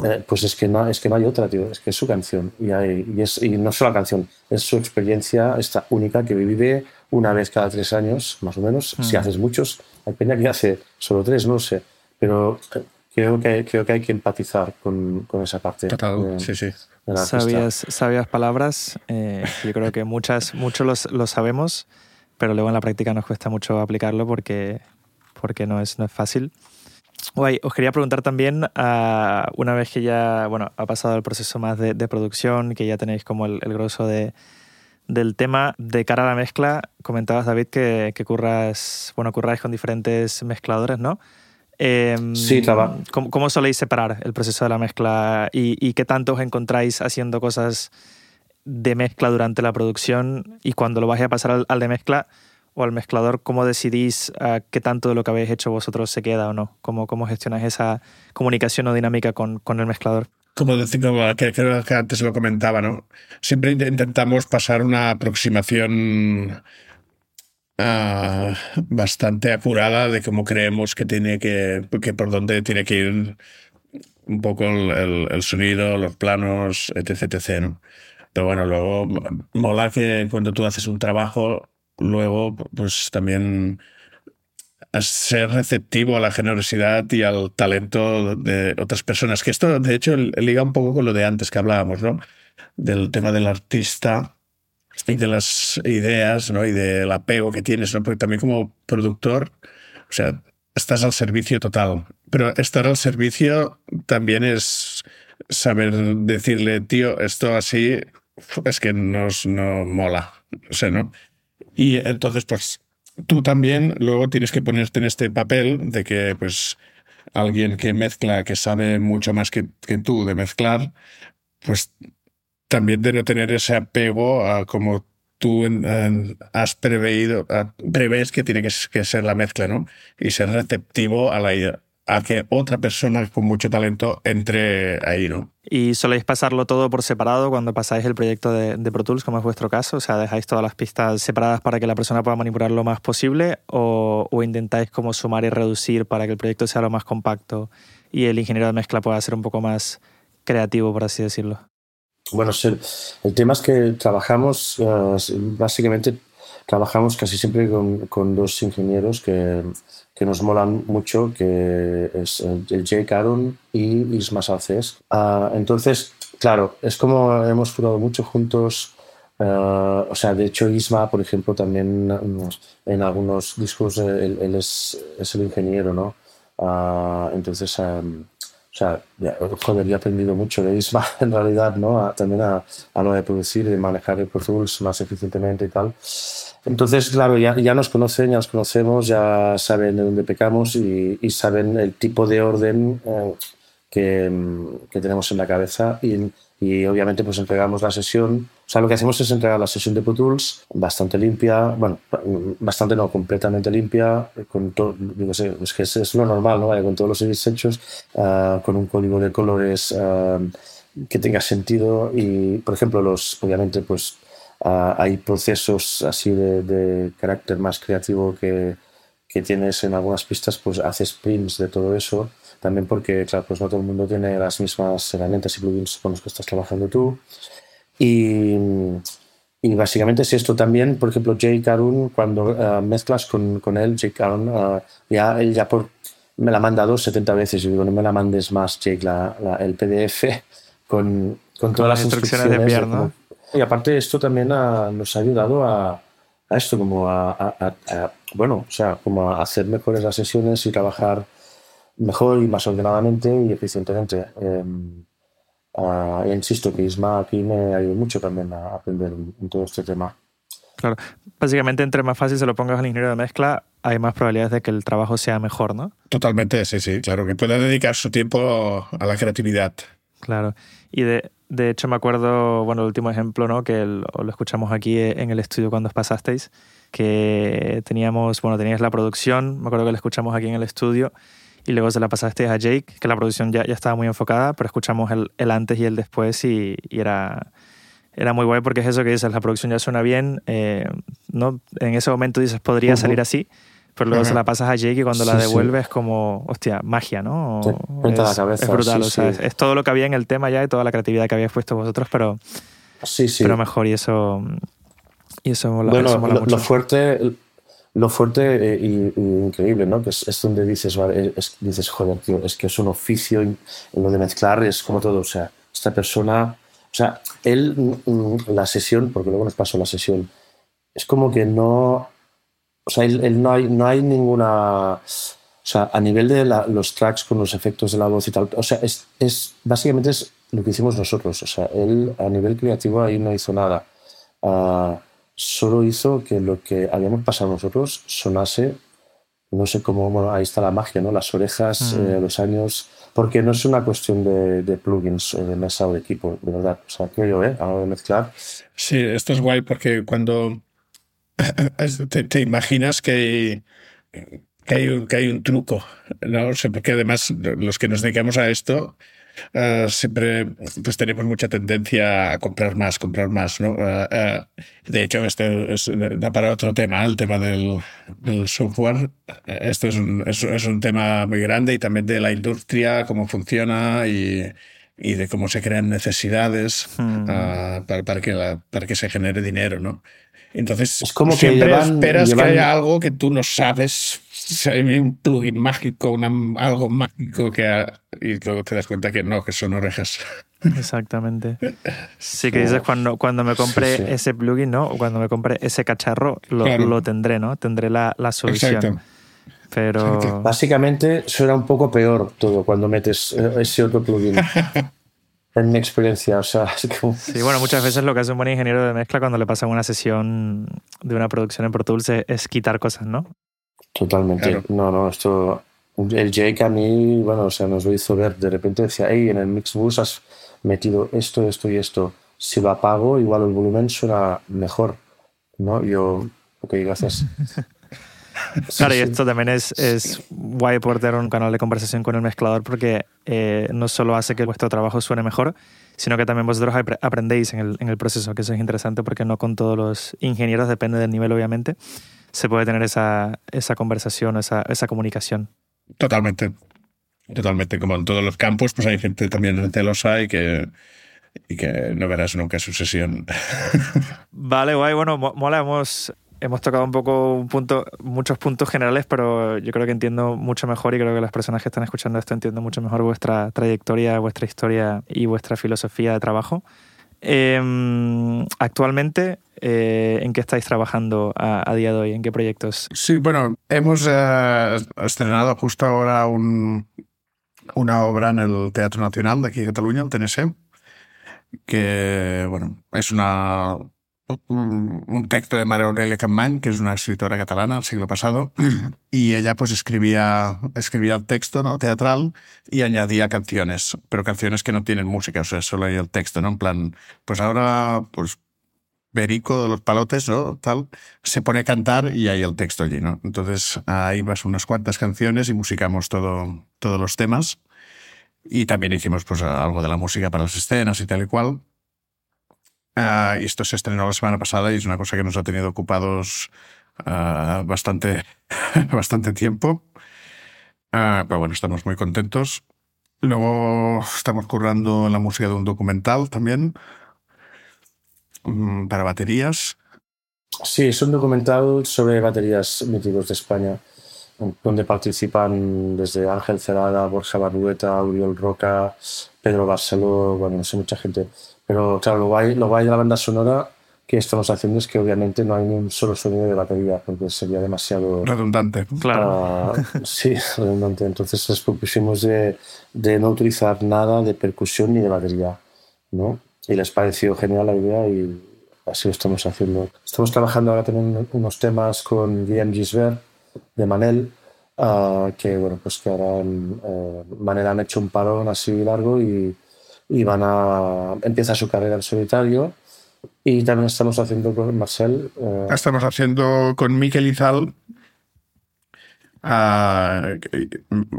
eh, pues es que, no, es que no hay otra, tío. Es que es su canción. Y, hay, y, es, y no solo la canción, es su experiencia esta única que vive una vez cada tres años, más o menos. Si mm. haces muchos, hay peña que hace solo tres, no lo sé. Pero eh, creo que, creo que hay que empatizar con, con esa parte. Total, sí, sí. Sabias, sabias palabras. Eh, yo creo que muchas, muchos lo sabemos, pero luego en la práctica nos cuesta mucho aplicarlo porque, porque no, es, no es fácil. Guay, os quería preguntar también, ah, una vez que ya bueno, ha pasado el proceso más de, producción, que ya tenéis como el, el grosso de, del tema, de cara a la mezcla, comentabas David que, que curras, bueno, curráis con diferentes mezcladores, ¿no? Em, sí, claro. ¿cómo, ¿cómo, soléis separar el proceso de la mezcla y, y qué tanto os encontráis haciendo cosas de mezcla durante la producción y cuando lo vais a pasar al, al de mezcla? o al mezclador, ¿cómo decidís uh, qué tanto de lo que habéis hecho vosotros se queda o no? ¿Cómo, cómo gestionáis esa comunicación o dinámica con, con el mezclador? Como decía, que creo que antes lo comentaba, ¿no? Siempre intentamos pasar una aproximación uh, bastante acurada de cómo creemos que tiene que, que por dónde tiene que ir un poco el, el, sonido, los planos, etc, etc, ¿no? Pero bueno, luego mola que cuando tú haces un trabajo luego, pues también ser receptivo a la generosidad y al talento de otras personas. Que esto, de hecho, liga un poco con lo de antes que hablábamos, ¿no? Del tema del artista y de las ideas, ¿no? Y del apego que tienes, ¿no? Porque también como productor, o sea, estás al servicio total. Pero estar al servicio también es saber decirle, tío, esto así es que nos no mola. O sea, ¿no? Y entonces, pues tú también luego tienes que ponerte en este papel de que, pues, alguien que mezcla, que sabe mucho más que, que tú de mezclar, pues también debe tener ese apego a como tú has preveído, prevés que tiene que, ser la mezcla, ¿no? Y ser receptivo a la, a que otra persona con mucho talento entre ahí, ¿no? ¿Y soléis pasarlo todo por separado cuando pasáis el proyecto de, de, Pro Tools, como es vuestro caso? O sea, ¿dejáis todas las pistas separadas para que la persona pueda manipular lo más posible? ¿O, o intentáis como sumar y reducir para que el proyecto sea lo más compacto y el ingeniero de mezcla pueda ser un poco más creativo, por así decirlo? Bueno, el tema es que trabajamos, uh, básicamente trabajamos casi siempre con, dos ingenieros que que nos molan mucho, que es el Jake Aaron y Isma Salces. Uh, entonces, claro, es como hemos jugado mucho juntos. Uh, o sea, de hecho, Isma, por ejemplo, también en algunos discos él, es, es, el ingeniero, ¿no? Uh, entonces, um, o sea, ya, joder, he aprendido mucho de Isma en realidad, ¿no? A, también a, a lo de producir y manejar el Pro Tools más eficientemente y tal. Entonces, claro, ya, ya nos conocen, ya nos conocemos, ya saben de dónde pecamos y, y saben el tipo de orden eh, que, que, tenemos en la cabeza y, y, obviamente pues entregamos la sesión. O sea, lo que hacemos es entregar la sesión de Pro Tools bastante limpia, bueno, bastante no, completamente limpia, con todo, digo, es que es, lo normal, ¿no? Con todos los edits hechos, uh, con un código de colores uh, que tenga sentido y, por ejemplo, los, obviamente, pues Uh, hay procesos así de, de, carácter más creativo que, que, tienes en algunas pistas, pues haces prints de todo eso. También porque, claro, pues no todo el mundo tiene las mismas herramientas y plugins con los que estás trabajando tú. Y, y básicamente es esto también, por ejemplo, Jay Carun, cuando uh, mezclas con, con, él, Jay Carun, uh, ya, él ya por, me la ha mandado 70 veces. y digo, no me la mandes más, Jake, la, la, el PDF con, con, todas las instrucciones, de ¿no? Y aparte esto también ha, nos ha ayudado a, a esto, como a, a, bueno, o sea, como a hacer mejores las sesiones y trabajar mejor y más ordenadamente y eficientemente. Eh, uh, insisto que Isma aquí me ayudó mucho también a aprender en todo este tema. Claro, básicamente entre más fácil se lo pongas al ingeniero de mezcla, hay más probabilidades de que el trabajo sea mejor, ¿no? Totalmente, sí, sí, claro, que pueda dedicar su tiempo a la creatividad. Claro, y de, de hecho, me acuerdo, bueno, el último ejemplo, ¿no? Que lo, lo, escuchamos aquí en el estudio cuando os pasasteis, que teníamos, bueno, teníais la producción, me acuerdo que la escuchamos aquí en el estudio, y luego se la pasasteis a Jake, que la producción ya, ya estaba muy enfocada, pero escuchamos el, el antes y el después y, y, era, era muy guay porque es eso que dices, la producción ya suena bien, eh, ¿no? En ese momento dices, podría uh -huh. salir así, pero luego uh -huh. se la pasas a Jake y cuando sí, la devuelves es sí. como, hostia, magia, ¿no? Es, la cabeza, es, brutal, sí, o sea, es, es, todo lo que había en el tema ya y toda la creatividad que habíais puesto vosotros, pero, sí, sí. pero mejor y eso, y eso mola, bueno, eso mola lo, mucho. Lo fuerte, lo fuerte e, y, increíble, ¿no? Que es, es donde dices, vale, es, dices, joder, tío, es que es un oficio, lo de mezclar es como todo, o sea, esta persona, o sea, él, la sesión, porque luego nos pasó la sesión, es como que no o sea, él, él no, hay, no hay ninguna... O sea, a nivel de la, los tracks con los efectos de la voz y tal, o sea, es, es, básicamente es lo que hicimos nosotros. O sea, él a nivel creativo ahí no hizo nada. Uh, solo hizo que lo que habíamos pasado nosotros sonase, no sé cómo, bueno, ahí está la magia, ¿no? Las orejas, eh, los años, porque no es una cuestión de, de plugins, eh, de mesa o de equipo, de verdad. O sea, creo yo, ¿eh? A de mezclar. Sí, esto es guay porque cuando te, te imaginas que, que, hay un, que hay un truco, ¿no? Porque además los que nos dedicamos a esto uh, siempre pues tenemos mucha tendencia a comprar más, comprar más, ¿no? Uh, uh, de hecho, este es, da para otro tema, el tema del, del software. Esto es un, es, es, un tema muy grande y también de la industria, cómo funciona y, y de cómo se crean necesidades hmm. para, para, que la, para que se genere dinero, ¿no? Entonces, es como siempre que llevan, esperas llevan... que haya algo que tú no sabes. Si hay un plugin mágico, una, algo mágico que ha, y luego te das cuenta que no, que son orejas. Exactamente. Sí que dices cuando, cuando me compre sí, sí. ese plugin, ¿no? O cuando me compre ese cacharro, lo, claro. lo tendré, ¿no? Tendré la, la solución. Exacto. Pero... Exacto. Básicamente suena un poco peor todo cuando metes eh, ese otro plugin. en mi experiencia. O sea, es como... Sí, bueno, muchas veces lo que hace un buen ingeniero de mezcla cuando le pasa una sesión de una producción en Pro Tools es, es quitar cosas, ¿no? Totalmente. Claro. No, no, esto. El Jake a mí, bueno, o sea, nos lo hizo ver. De repente decía, hey, en el Mixbus has metido esto, esto y esto. Si lo apago, igual el volumen suena mejor. ¿No? Yo, ok, gracias. Claro, sí, y esto sí. también es, es guay poder tener un canal de conversación con el mezclador porque eh, no solo hace que vuestro trabajo suene mejor, sino que también vosotros aprendéis en el, en el, proceso, que eso es interesante porque no con todos los ingenieros, depende del nivel obviamente, se puede tener esa, esa conversación, esa, esa comunicación. Totalmente. Totalmente. Como en todos los campos, pues hay gente también celosa y que, y que no verás nunca su sesión. vale, guay. Bueno, mola, hemos hemos tocado un poco un punto, muchos puntos generales, pero yo creo que entiendo mucho mejor y creo que las personas que están escuchando esto entienden mucho mejor vuestra trayectoria, vuestra historia y vuestra filosofía de trabajo. Eh, actualmente, eh, ¿en qué estáis trabajando a, día de hoy? ¿En qué proyectos? Sí, bueno, hemos eh, estrenado justo ahora un, una obra en el Teatro Nacional de aquí de Cataluña, el TNC, que bueno, es una un texto de María Aurelia Campmany, que es una escritora catalana del siglo pasado, y ella pues escribía, escribía el texto ¿no? teatral y añadía canciones, pero canciones que no tienen música, o sea, solo hay el texto, ¿no? En plan, pues ahora, pues Berico de los Palotes, ¿no? Tal, se pone a cantar y hay el texto allí, ¿no? Entonces ahí vas unas cuantas canciones y musicamos todo, todos los temas. Y también hicimos pues algo de la música para las escenas y tal y cual. Uh, y esto se estrenó la semana pasada y es una cosa que nos ha tenido ocupados uh, bastante, bastante tiempo. Uh, pero bueno, estamos muy contentos. Luego estamos currando la música de un documental también para baterías. Sí, es un documental sobre baterías míticos de España, donde participan desde Ángel Cerada, Borja Barrueta, Uriol Roca, Pedro Barceló, bueno, no sé, mucha gente. Pero claro, lo guay, lo guay de la banda sonora que estamos haciendo es que obviamente no hay ni un solo sonido de batería, porque sería demasiado... Redundante. Claro. sí, redundante. Entonces les propusimos de, de, no utilizar nada de percusión ni de batería, ¿no? Y les pareció genial la idea y así lo estamos haciendo. Estamos trabajando ahora también unos temas con Guillaume Gisbert, de Manel, uh, que bueno, pues que ahora uh, Manel han hecho un parón así largo y y van a empieza su carrera en solitario y también estamos haciendo con Marcel eh... estamos haciendo con Miquel Izal uh,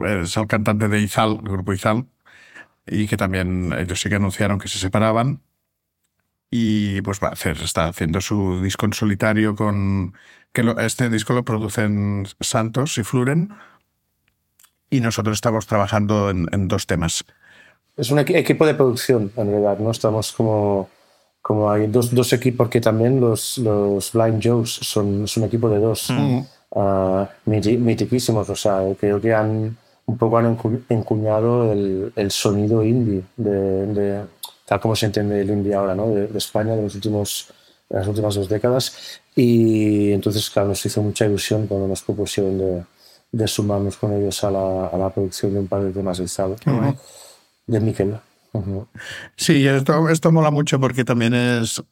es el cantante de Izal el grupo Izal y que también ellos sí que anunciaron que se separaban y pues va a hacer está haciendo su disco en solitario con que lo, este disco lo producen Santos y Fluren y nosotros estamos trabajando en, en dos temas es un equipo de producción, en realidad, ¿no? Estamos como, como hay dos, dos equipos que también los, los Blind Joes son, es un equipo de dos, mm. uh, mitiquísimos, o sea, creo que han un poco han encuñado el, el sonido indie, de, de, tal como se entiende el indie ahora, ¿no? De, de España de, los últimos, de las últimas dos décadas. Y entonces, claro, nos hizo mucha ilusión cuando nos propusieron de, de sumarnos con ellos a la, a la producción de un par de temas del sábado de Miquel. Sí, esto, esto mola mucho porque también es,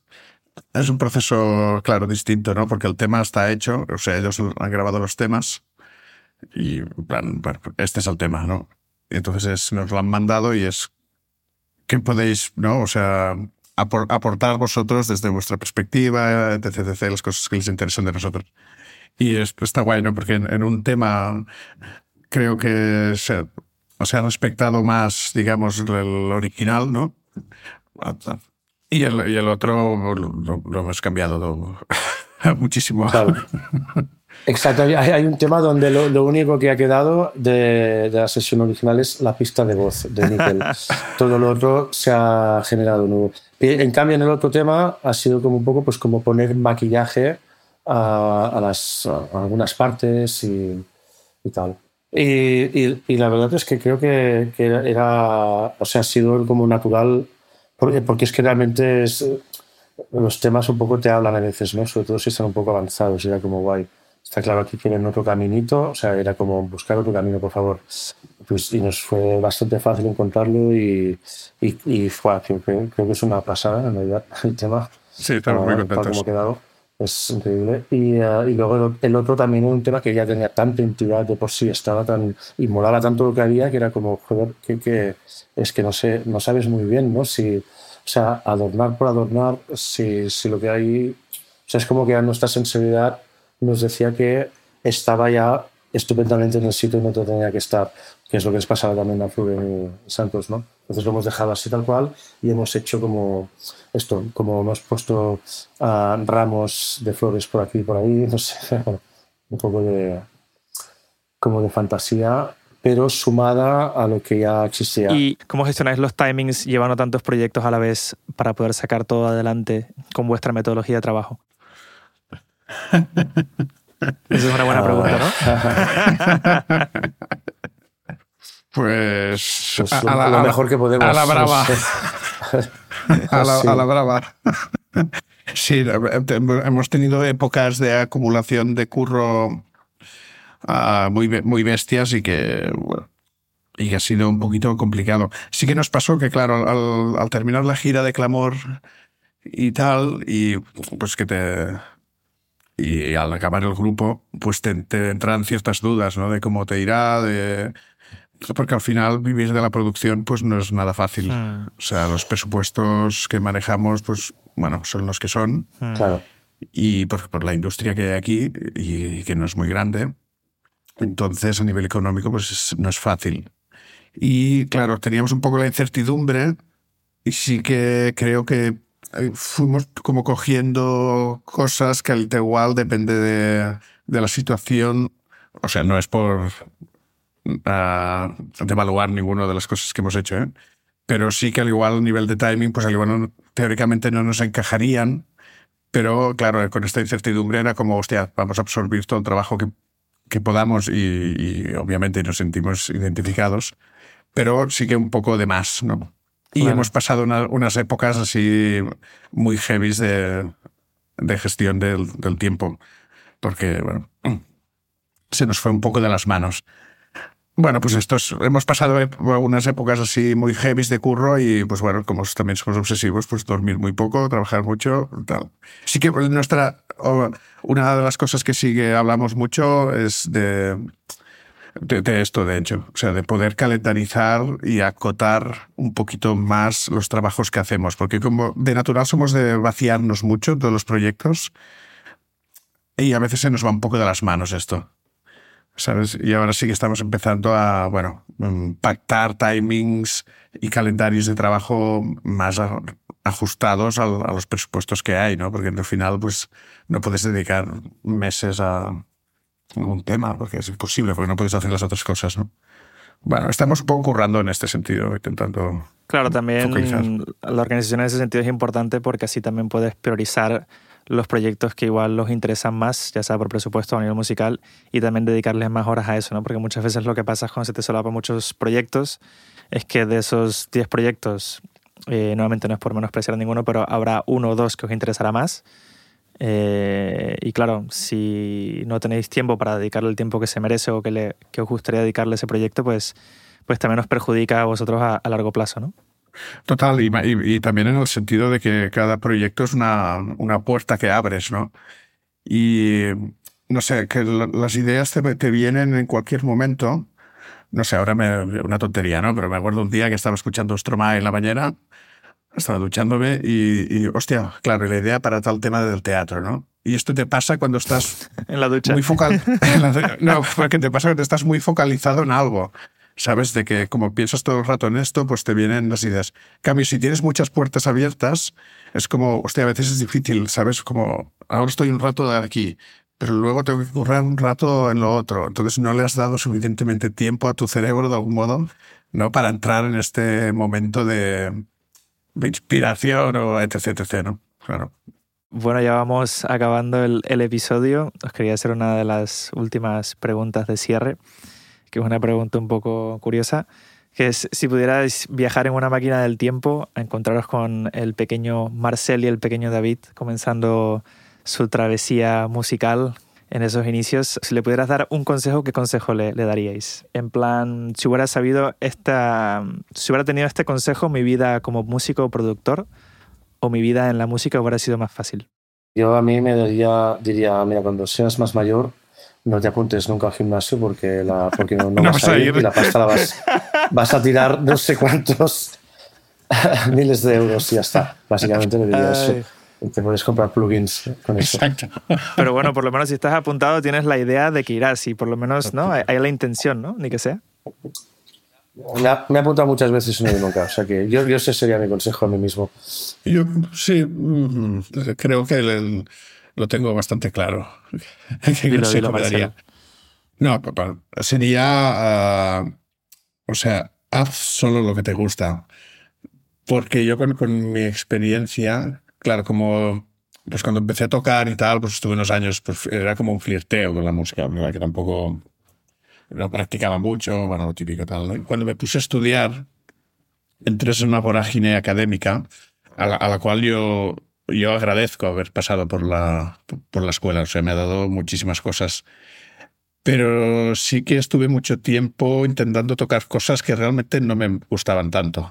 es un proceso, claro, distinto, ¿no? Porque el tema está hecho, o sea, ellos han grabado los temas y, plan, este es el tema, ¿no? Entonces es, nos lo han mandado y es, ¿qué podéis, no? O sea, aportar vosotros desde vuestra perspectiva, etc, etc, las cosas que les interesan de nosotros. Y es, está guay, ¿no? Porque en, en un tema creo que se, o sea, han respetado más, digamos, el original, ¿no? Y el, y el otro lo, lo, hemos cambiado muchísimo. Claro. Exacto, hay, un tema donde lo, lo, único que ha quedado de, de, la sesión original es la pista de voz de Nickel. Todo lo otro se ha generado nuevo. En cambio, en el otro tema ha sido como un poco pues como poner maquillaje a, a las, a algunas partes y, y tal. Y, y, la verdad es que creo que, que, era, o sea, ha sido como natural, porque, porque es que realmente es, los temas un poco te hablan a veces, ¿no? Sobre todo si están un poco avanzados, era como guay. Está claro, aquí tienen otro caminito, o sea, era como buscar otro camino, por favor. Pues, y nos fue bastante fácil encontrarlo y, y, y fue, creo, creo, que es una pasada, en realidad, el tema. Sí, estamos muy contentos. Como quedado. Es increíble. Y, uh, y luego el otro también un tema que ya tenía tanta entidad de por sí, estaba tan. y molaba tanto lo que había que era como, joder, que, que es que no sé, no sabes muy bien, ¿no? Si, o sea, adornar por adornar, si, si lo que hay. O sea, es como que a nuestra sensibilidad nos decía que estaba ya estupendamente en el sitio donde tenía que estar, que es lo que les pasaba también a Florian Santos, ¿no? Entonces lo hemos dejado así tal cual y hemos hecho como esto, como hemos puesto ramos de flores por aquí y por ahí, no sé, un poco de, como de fantasía, pero sumada a lo que ya existía. ¿Y cómo gestionáis los timings llevando tantos proyectos a la vez para poder sacar todo adelante con vuestra metodología de trabajo? Esa es una buena pregunta, ¿no? Pues, pues a, la, lo mejor que podemos. A la brava. a, la, sí. a la brava. Sí, hemos tenido épocas de acumulación de curro uh, muy, muy bestias y que, bueno, y que ha sido un poquito complicado. Sí que nos pasó que, claro, al, al terminar la gira de Clamor y tal, y pues que te... Y al acabar el grupo, pues te, te entran ciertas dudas, ¿no? De cómo te irá, de porque al final vivir de la producción pues no es nada fácil. Hmm. O sea, los presupuestos que manejamos pues bueno, son los que son. Hmm. Claro. Y por, por, la industria que hay aquí y que no es muy grande. Entonces, a nivel económico pues no es fácil. Y claro, teníamos un poco la incertidumbre y sí que creo que fuimos como cogiendo cosas que al igual depende de, de la situación. O sea, no es por a devaluar ninguna de las cosas que hemos hecho, ¿eh? pero sí que al igual nivel de timing, pues al igual teóricamente no nos encajarían, pero claro, con esta incertidumbre era como, hostia, vamos a absorbir todo el trabajo que, que podamos y, obviamente nos sentimos identificados, pero sí que un poco de más, ¿no? Y hemos pasado unas épocas así muy heavy de, de gestión del, del tiempo, porque, bueno, se nos fue un poco de las manos. Bueno, pues estos, hemos pasado unas épocas así muy heavy de curro y pues bueno, como también somos obsesivos, pues dormir muy poco, trabajar mucho, tal. Sí que nuestra, una de las cosas que sí que hablamos mucho es de, de, esto, de hecho, o sea, de poder calendarizar y acotar un poquito más los trabajos que hacemos, porque como de natural somos de vaciarnos mucho todos los proyectos y a veces se nos va un poco de las manos esto. ¿sabes? Y ahora sí que estamos empezando a, bueno, mm, pactar timings y calendarios de trabajo más ajustados a, los presupuestos que hay, ¿no? Porque al final, pues, no puedes dedicar meses a un tema, porque es imposible, porque no puedes hacer las otras cosas, ¿no? Bueno, estamos un poco currando en este sentido, intentando. Claro, también la organización en ese sentido es importante porque así también puedes priorizar los proyectos que igual los interesan más, ya sea por presupuesto o a nivel musical, y también dedicarles más horas a eso, ¿no? Porque muchas veces lo que pasa cuando se te solapan muchos proyectos es que de esos 10 proyectos, eh, nuevamente no es por menospreciar a ninguno, pero habrá uno o dos que os interesará más. Eh, y claro, si no tenéis tiempo para dedicarle el tiempo que se merece o que, le, que os gustaría dedicarle a ese proyecto, pues, pues también os perjudica a vosotros a, a largo plazo, ¿no? Total, y, también en el sentido de que cada proyecto es una, una puerta que abres, ¿no? Y no sé, que las ideas te, te, vienen en cualquier momento. No sé, ahora me, una tontería, ¿no? Pero me acuerdo un día que estaba escuchando Stromae en la mañana, estaba duchándome y, y, hostia, claro, la idea para tal tema del teatro, ¿no? Y esto te pasa cuando estás en la ducha. Muy focal. no, porque te pasa cuando estás muy focalizado en algo sabes de que como piensas todo el rato en esto, pues te vienen las ideas. En cambio, si tienes muchas puertas abiertas, es como, hostia, a veces es difícil, ¿sabes? Como, ahora estoy un rato de aquí, pero luego tengo que currar un rato en lo otro. Entonces no le has dado suficientemente tiempo a tu cerebro de algún modo, ¿no? Para entrar en este momento de, inspiración o etc, etc, ¿no? Claro. Bueno, ya vamos acabando el, el episodio. Os quería hacer una de las últimas preguntas de cierre que es una pregunta un poco curiosa, que es si pudierais viajar en una máquina del tiempo a encontraros con el pequeño Marcel y el pequeño David comenzando su travesía musical en esos inicios, si le pudieras dar un consejo, ¿qué consejo le, le daríais? En plan, si hubiera sabido esta, si hubiera tenido este consejo, mi vida como músico o productor o mi vida en la música hubiera sido más fácil. Yo a mí me diría, diría, mira, cuando seas más mayor, no te apuntes nunca al gimnasio porque, la, porque no, vas, a ir, y la pasta la vas, vas a tirar no sé cuántos miles de euros y ya está. Básicamente le diría eso. Te puedes comprar plugins con eso. Exacto. Pero bueno, por lo menos si estás apuntado tienes la idea de que irás y por lo menos ¿no? hay, la intención, ¿no? Ni que sea. Me ha, me ha apuntado muchas veces y no he nunca. O sea que yo, yo ese sería mi consejo a mí mismo. Yo sí, mm, creo que el, lo tengo bastante claro. No, papá, sería, ah, o sea, haz solo lo que te gusta. Porque yo con, con, mi experiencia, claro, como pues cuando empecé a tocar y tal, pues estuve unos años, pues era como un flirteo con la música, que tampoco no practicaba mucho, bueno, lo típico tal. Cuando me puse a estudiar, entré en una vorágine académica a la, cual yo yo agradezco haber pasado por la, por la escuela, o sea, me ha dado muchísimas cosas. Pero sí que estuve mucho tiempo intentando tocar cosas que realmente no me gustaban tanto.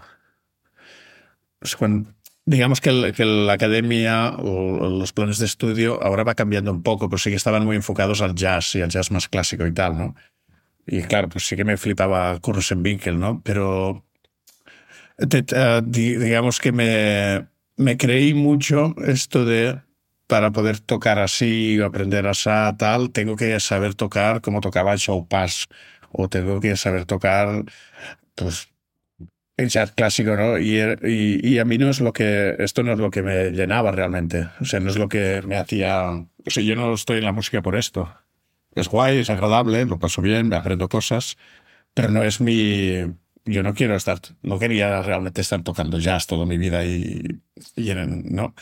Digamos que, la academia o los planes de estudio ahora va cambiando un poco, pues sí que estaban muy enfocados al jazz y al jazz más clásico y tal, ¿no? Y claro, pues sí que me flipaba Winkel, ¿no? Pero eh, digamos que me, me creí mucho esto de para poder tocar así o aprender así tal, tengo que saber tocar como tocaba show o tengo que saber tocar pues el jazz clásico, ¿no? Y, y, a mí no es lo que, esto no es lo que me llenaba realmente. O sea, no es lo que me hacía, o sea, yo no estoy en la música por esto. Es guay, es agradable, lo paso bien, me aprendo cosas, pero no es mi, yo no quiero estar, no quería realmente estar tocando jazz toda mi vida y, y ¿no?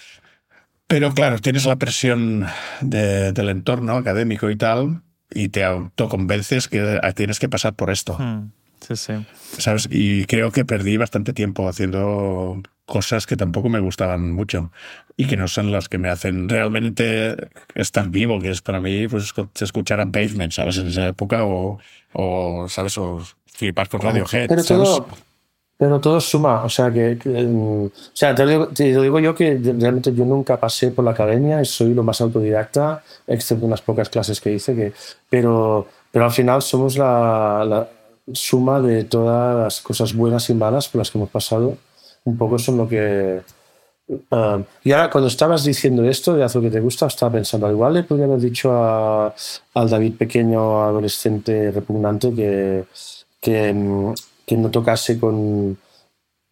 Pero claro, tienes la presión del entorno académico y tal, y te autoconvences que tienes que pasar por esto. Hmm. Sí, sí. ¿Sabes? Y creo que perdí bastante tiempo haciendo cosas que tampoco me gustaban mucho y que no son las que me hacen realmente estar vivo, que es para mí pues escuchar a Pavement, ¿sabes? En esa época o, o ¿sabes? O flipar con Radiohead, pero Todo, pero todo suma, o sea, que, o sea, te lo, digo, yo que realmente yo nunca pasé por la academia, soy lo más autodidacta, excepto unas pocas clases que hice, que, pero, pero al final somos la suma de todas las cosas buenas y malas por las que hemos pasado. Un poco son lo que... Ah, y ahora, cuando estabas diciendo esto de haz lo que te gusta, estaba pensando, igual le podría haber dicho a, al David pequeño, adolescente, repugnante, que, que, que no tocase con...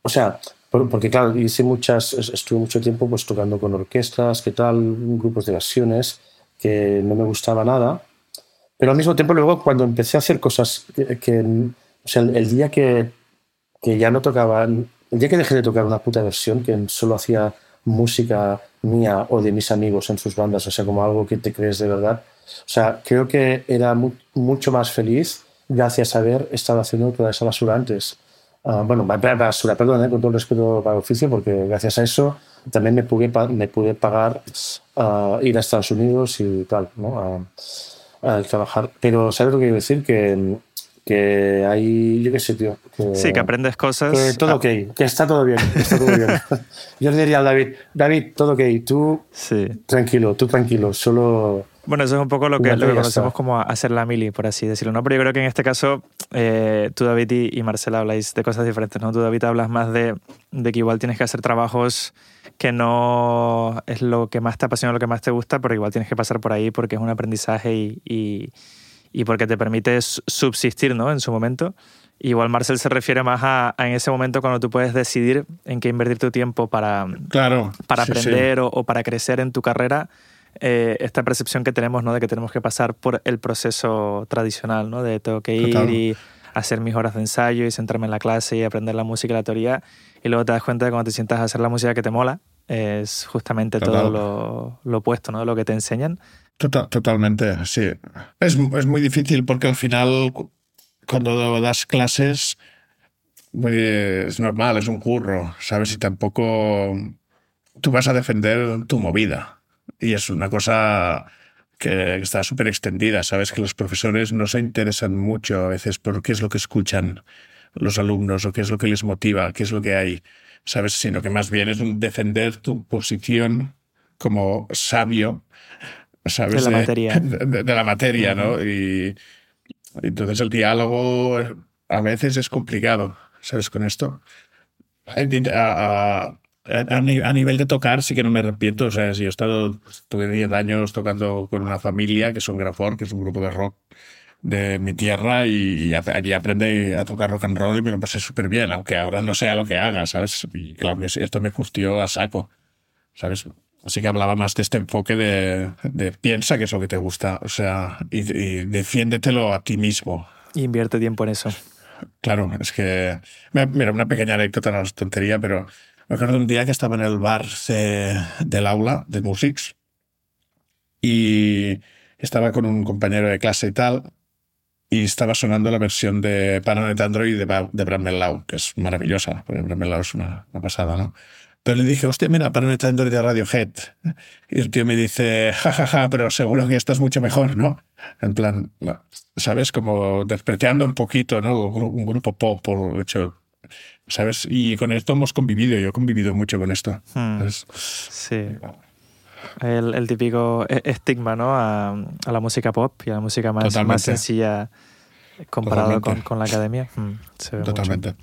O sea, porque claro, hice muchas, estuve mucho tiempo pues tocando con orquestas, qué tal, grupos de versiones, que no me gustaba nada. Pero al mismo tiempo luego cuando empecé a hacer cosas que, o sea, el, día que, que, ya no tocaban, el día que dejé de tocar una puta versión, que solo hacía música mía o de mis amigos en sus bandas, o sea, como algo que te crees de verdad, o sea, creo que era mucho más feliz gracias a haber estado haciendo toda esa basura antes. Uh, bueno, basura, perdón, eh, con todo el respeto para el oficio, porque gracias a eso también me pude, me pude pagar uh, ir a Estados Unidos y tal, ¿no? Al trabajar. Pero ¿sabes lo que quiero decir? Que, que hay, yo qué sé, tío. Que, sí, que aprendes cosas. Que todo ok, que está todo bien. Está todo bien. yo le diría a David, David, todo ok, tú sí. tranquilo, tú tranquilo, solo... Bueno, eso es un poco lo que, lo que conocemos como hacer la mili, por así decirlo, ¿no? Pero yo creo que en este caso eh, tú, David y, y, Marcela habláis de cosas diferentes, ¿no? Tú, David, hablas más de, de que igual tienes que hacer trabajos que no es lo que más te apasiona, lo que más te gusta, pero igual tienes que pasar por ahí porque es un aprendizaje y, y, porque te permite subsistir ¿no? en su momento. Igual Marcel se refiere más a, en ese momento cuando tú puedes decidir en qué invertir tu tiempo para, claro, para aprender O, para crecer en tu carrera. Eh, esta percepción que tenemos ¿no? de que tenemos que pasar por el proceso tradicional, ¿no? de tengo que ir y hacer mis horas de ensayo y centrarme en la clase y aprender la música y la teoría. Y luego te das cuenta de cuando te sientas a hacer la música que te mola, es justamente todo lo, lo, opuesto, ¿no? Lo que te enseñan. Total, totalmente, sí. Es, es, muy difícil porque al final, cuando das clases, es normal, es un curro, ¿sabes? Y tampoco tú vas a defender tu movida. Y es una cosa que está súper extendida. Sabes que los profesores no se interesan mucho a veces por qué es lo que escuchan los alumnos o qué es lo que les motiva, qué es lo que hay. ¿sabes? Sino que más bien es un defender tu posición como sabio, ¿sabes? De la materia. De, la materia, ¿no? Y entonces el diálogo a veces es complicado, ¿sabes? Con esto. A, a, nivel de tocar sí que no me arrepiento. O sea, si yo he estado, tuve 10 años tocando con una familia que son Grafor, que es un grupo de rock de mi tierra y, allí aprendí a tocar rock and roll y me lo pasé súper bien, aunque ahora no sea lo que haga, ¿sabes? Y claro, esto me gustió a saco, ¿sabes? Así que hablaba más de este enfoque de, de piensa que es lo que te gusta, o sea, y, defiéndetelo a ti mismo. invierte tiempo en eso. Claro, es que, mira, una pequeña anécdota, no es tontería, pero me acuerdo un día que estaba en el bar del aula de Musics y estaba con un compañero de clase y tal, y estaba sonando la versión de Paranet Android de, de Bram que es maravillosa, porque Bram es una, pasada, ¿no? Pero le dije, hostia, mira, Paranet Android de Radiohead. Y el tío me dice, jajaja, ja, ja, pero seguro que estás mucho mejor, ¿no? En plan, ¿sabes? Como despreciando un poquito, ¿no? Un grupo pop, por hecho, ¿sabes? Y con esto hemos convivido, yo he convivido mucho con esto. Hmm. sí. El, típico e, estigma, ¿no? A, la música pop y a la música más, más sencilla comparado con, la academia. Hmm, Totalmente.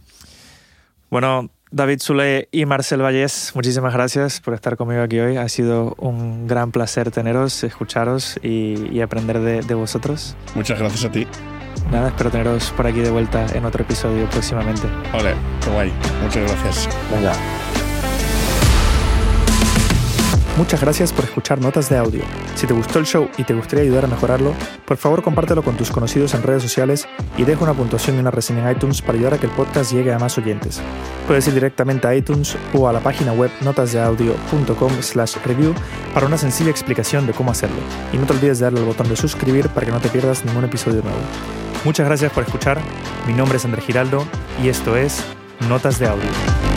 Bueno, David Zule y Marcel Vallés, muchísimas gracias por estar conmigo aquí hoy. Ha sido un gran placer teneros, escucharos y, aprender de, de, vosotros. Muchas gracias a ti. Nada, espero teneros por aquí de vuelta en otro episodio próximamente. Vale, qué guay. Muchas gracias. Venga. Muchas gracias por escuchar Notas de Audio. Si te gustó el show y te gustaría ayudar a mejorarlo, por favor compártelo con tus conocidos en redes sociales y deja una puntuación y una reseña en iTunes para ayudar a que el podcast llegue a más oyentes. Puedes ir directamente a iTunes o a la página web notasdeaudio.com slash review para una sencilla explicación de cómo hacerlo. Y no te olvides de darle al botón de suscribir para que no te pierdas ningún episodio nuevo. Muchas gracias por escuchar, mi nombre es André Giraldo y esto es Notas de Audio.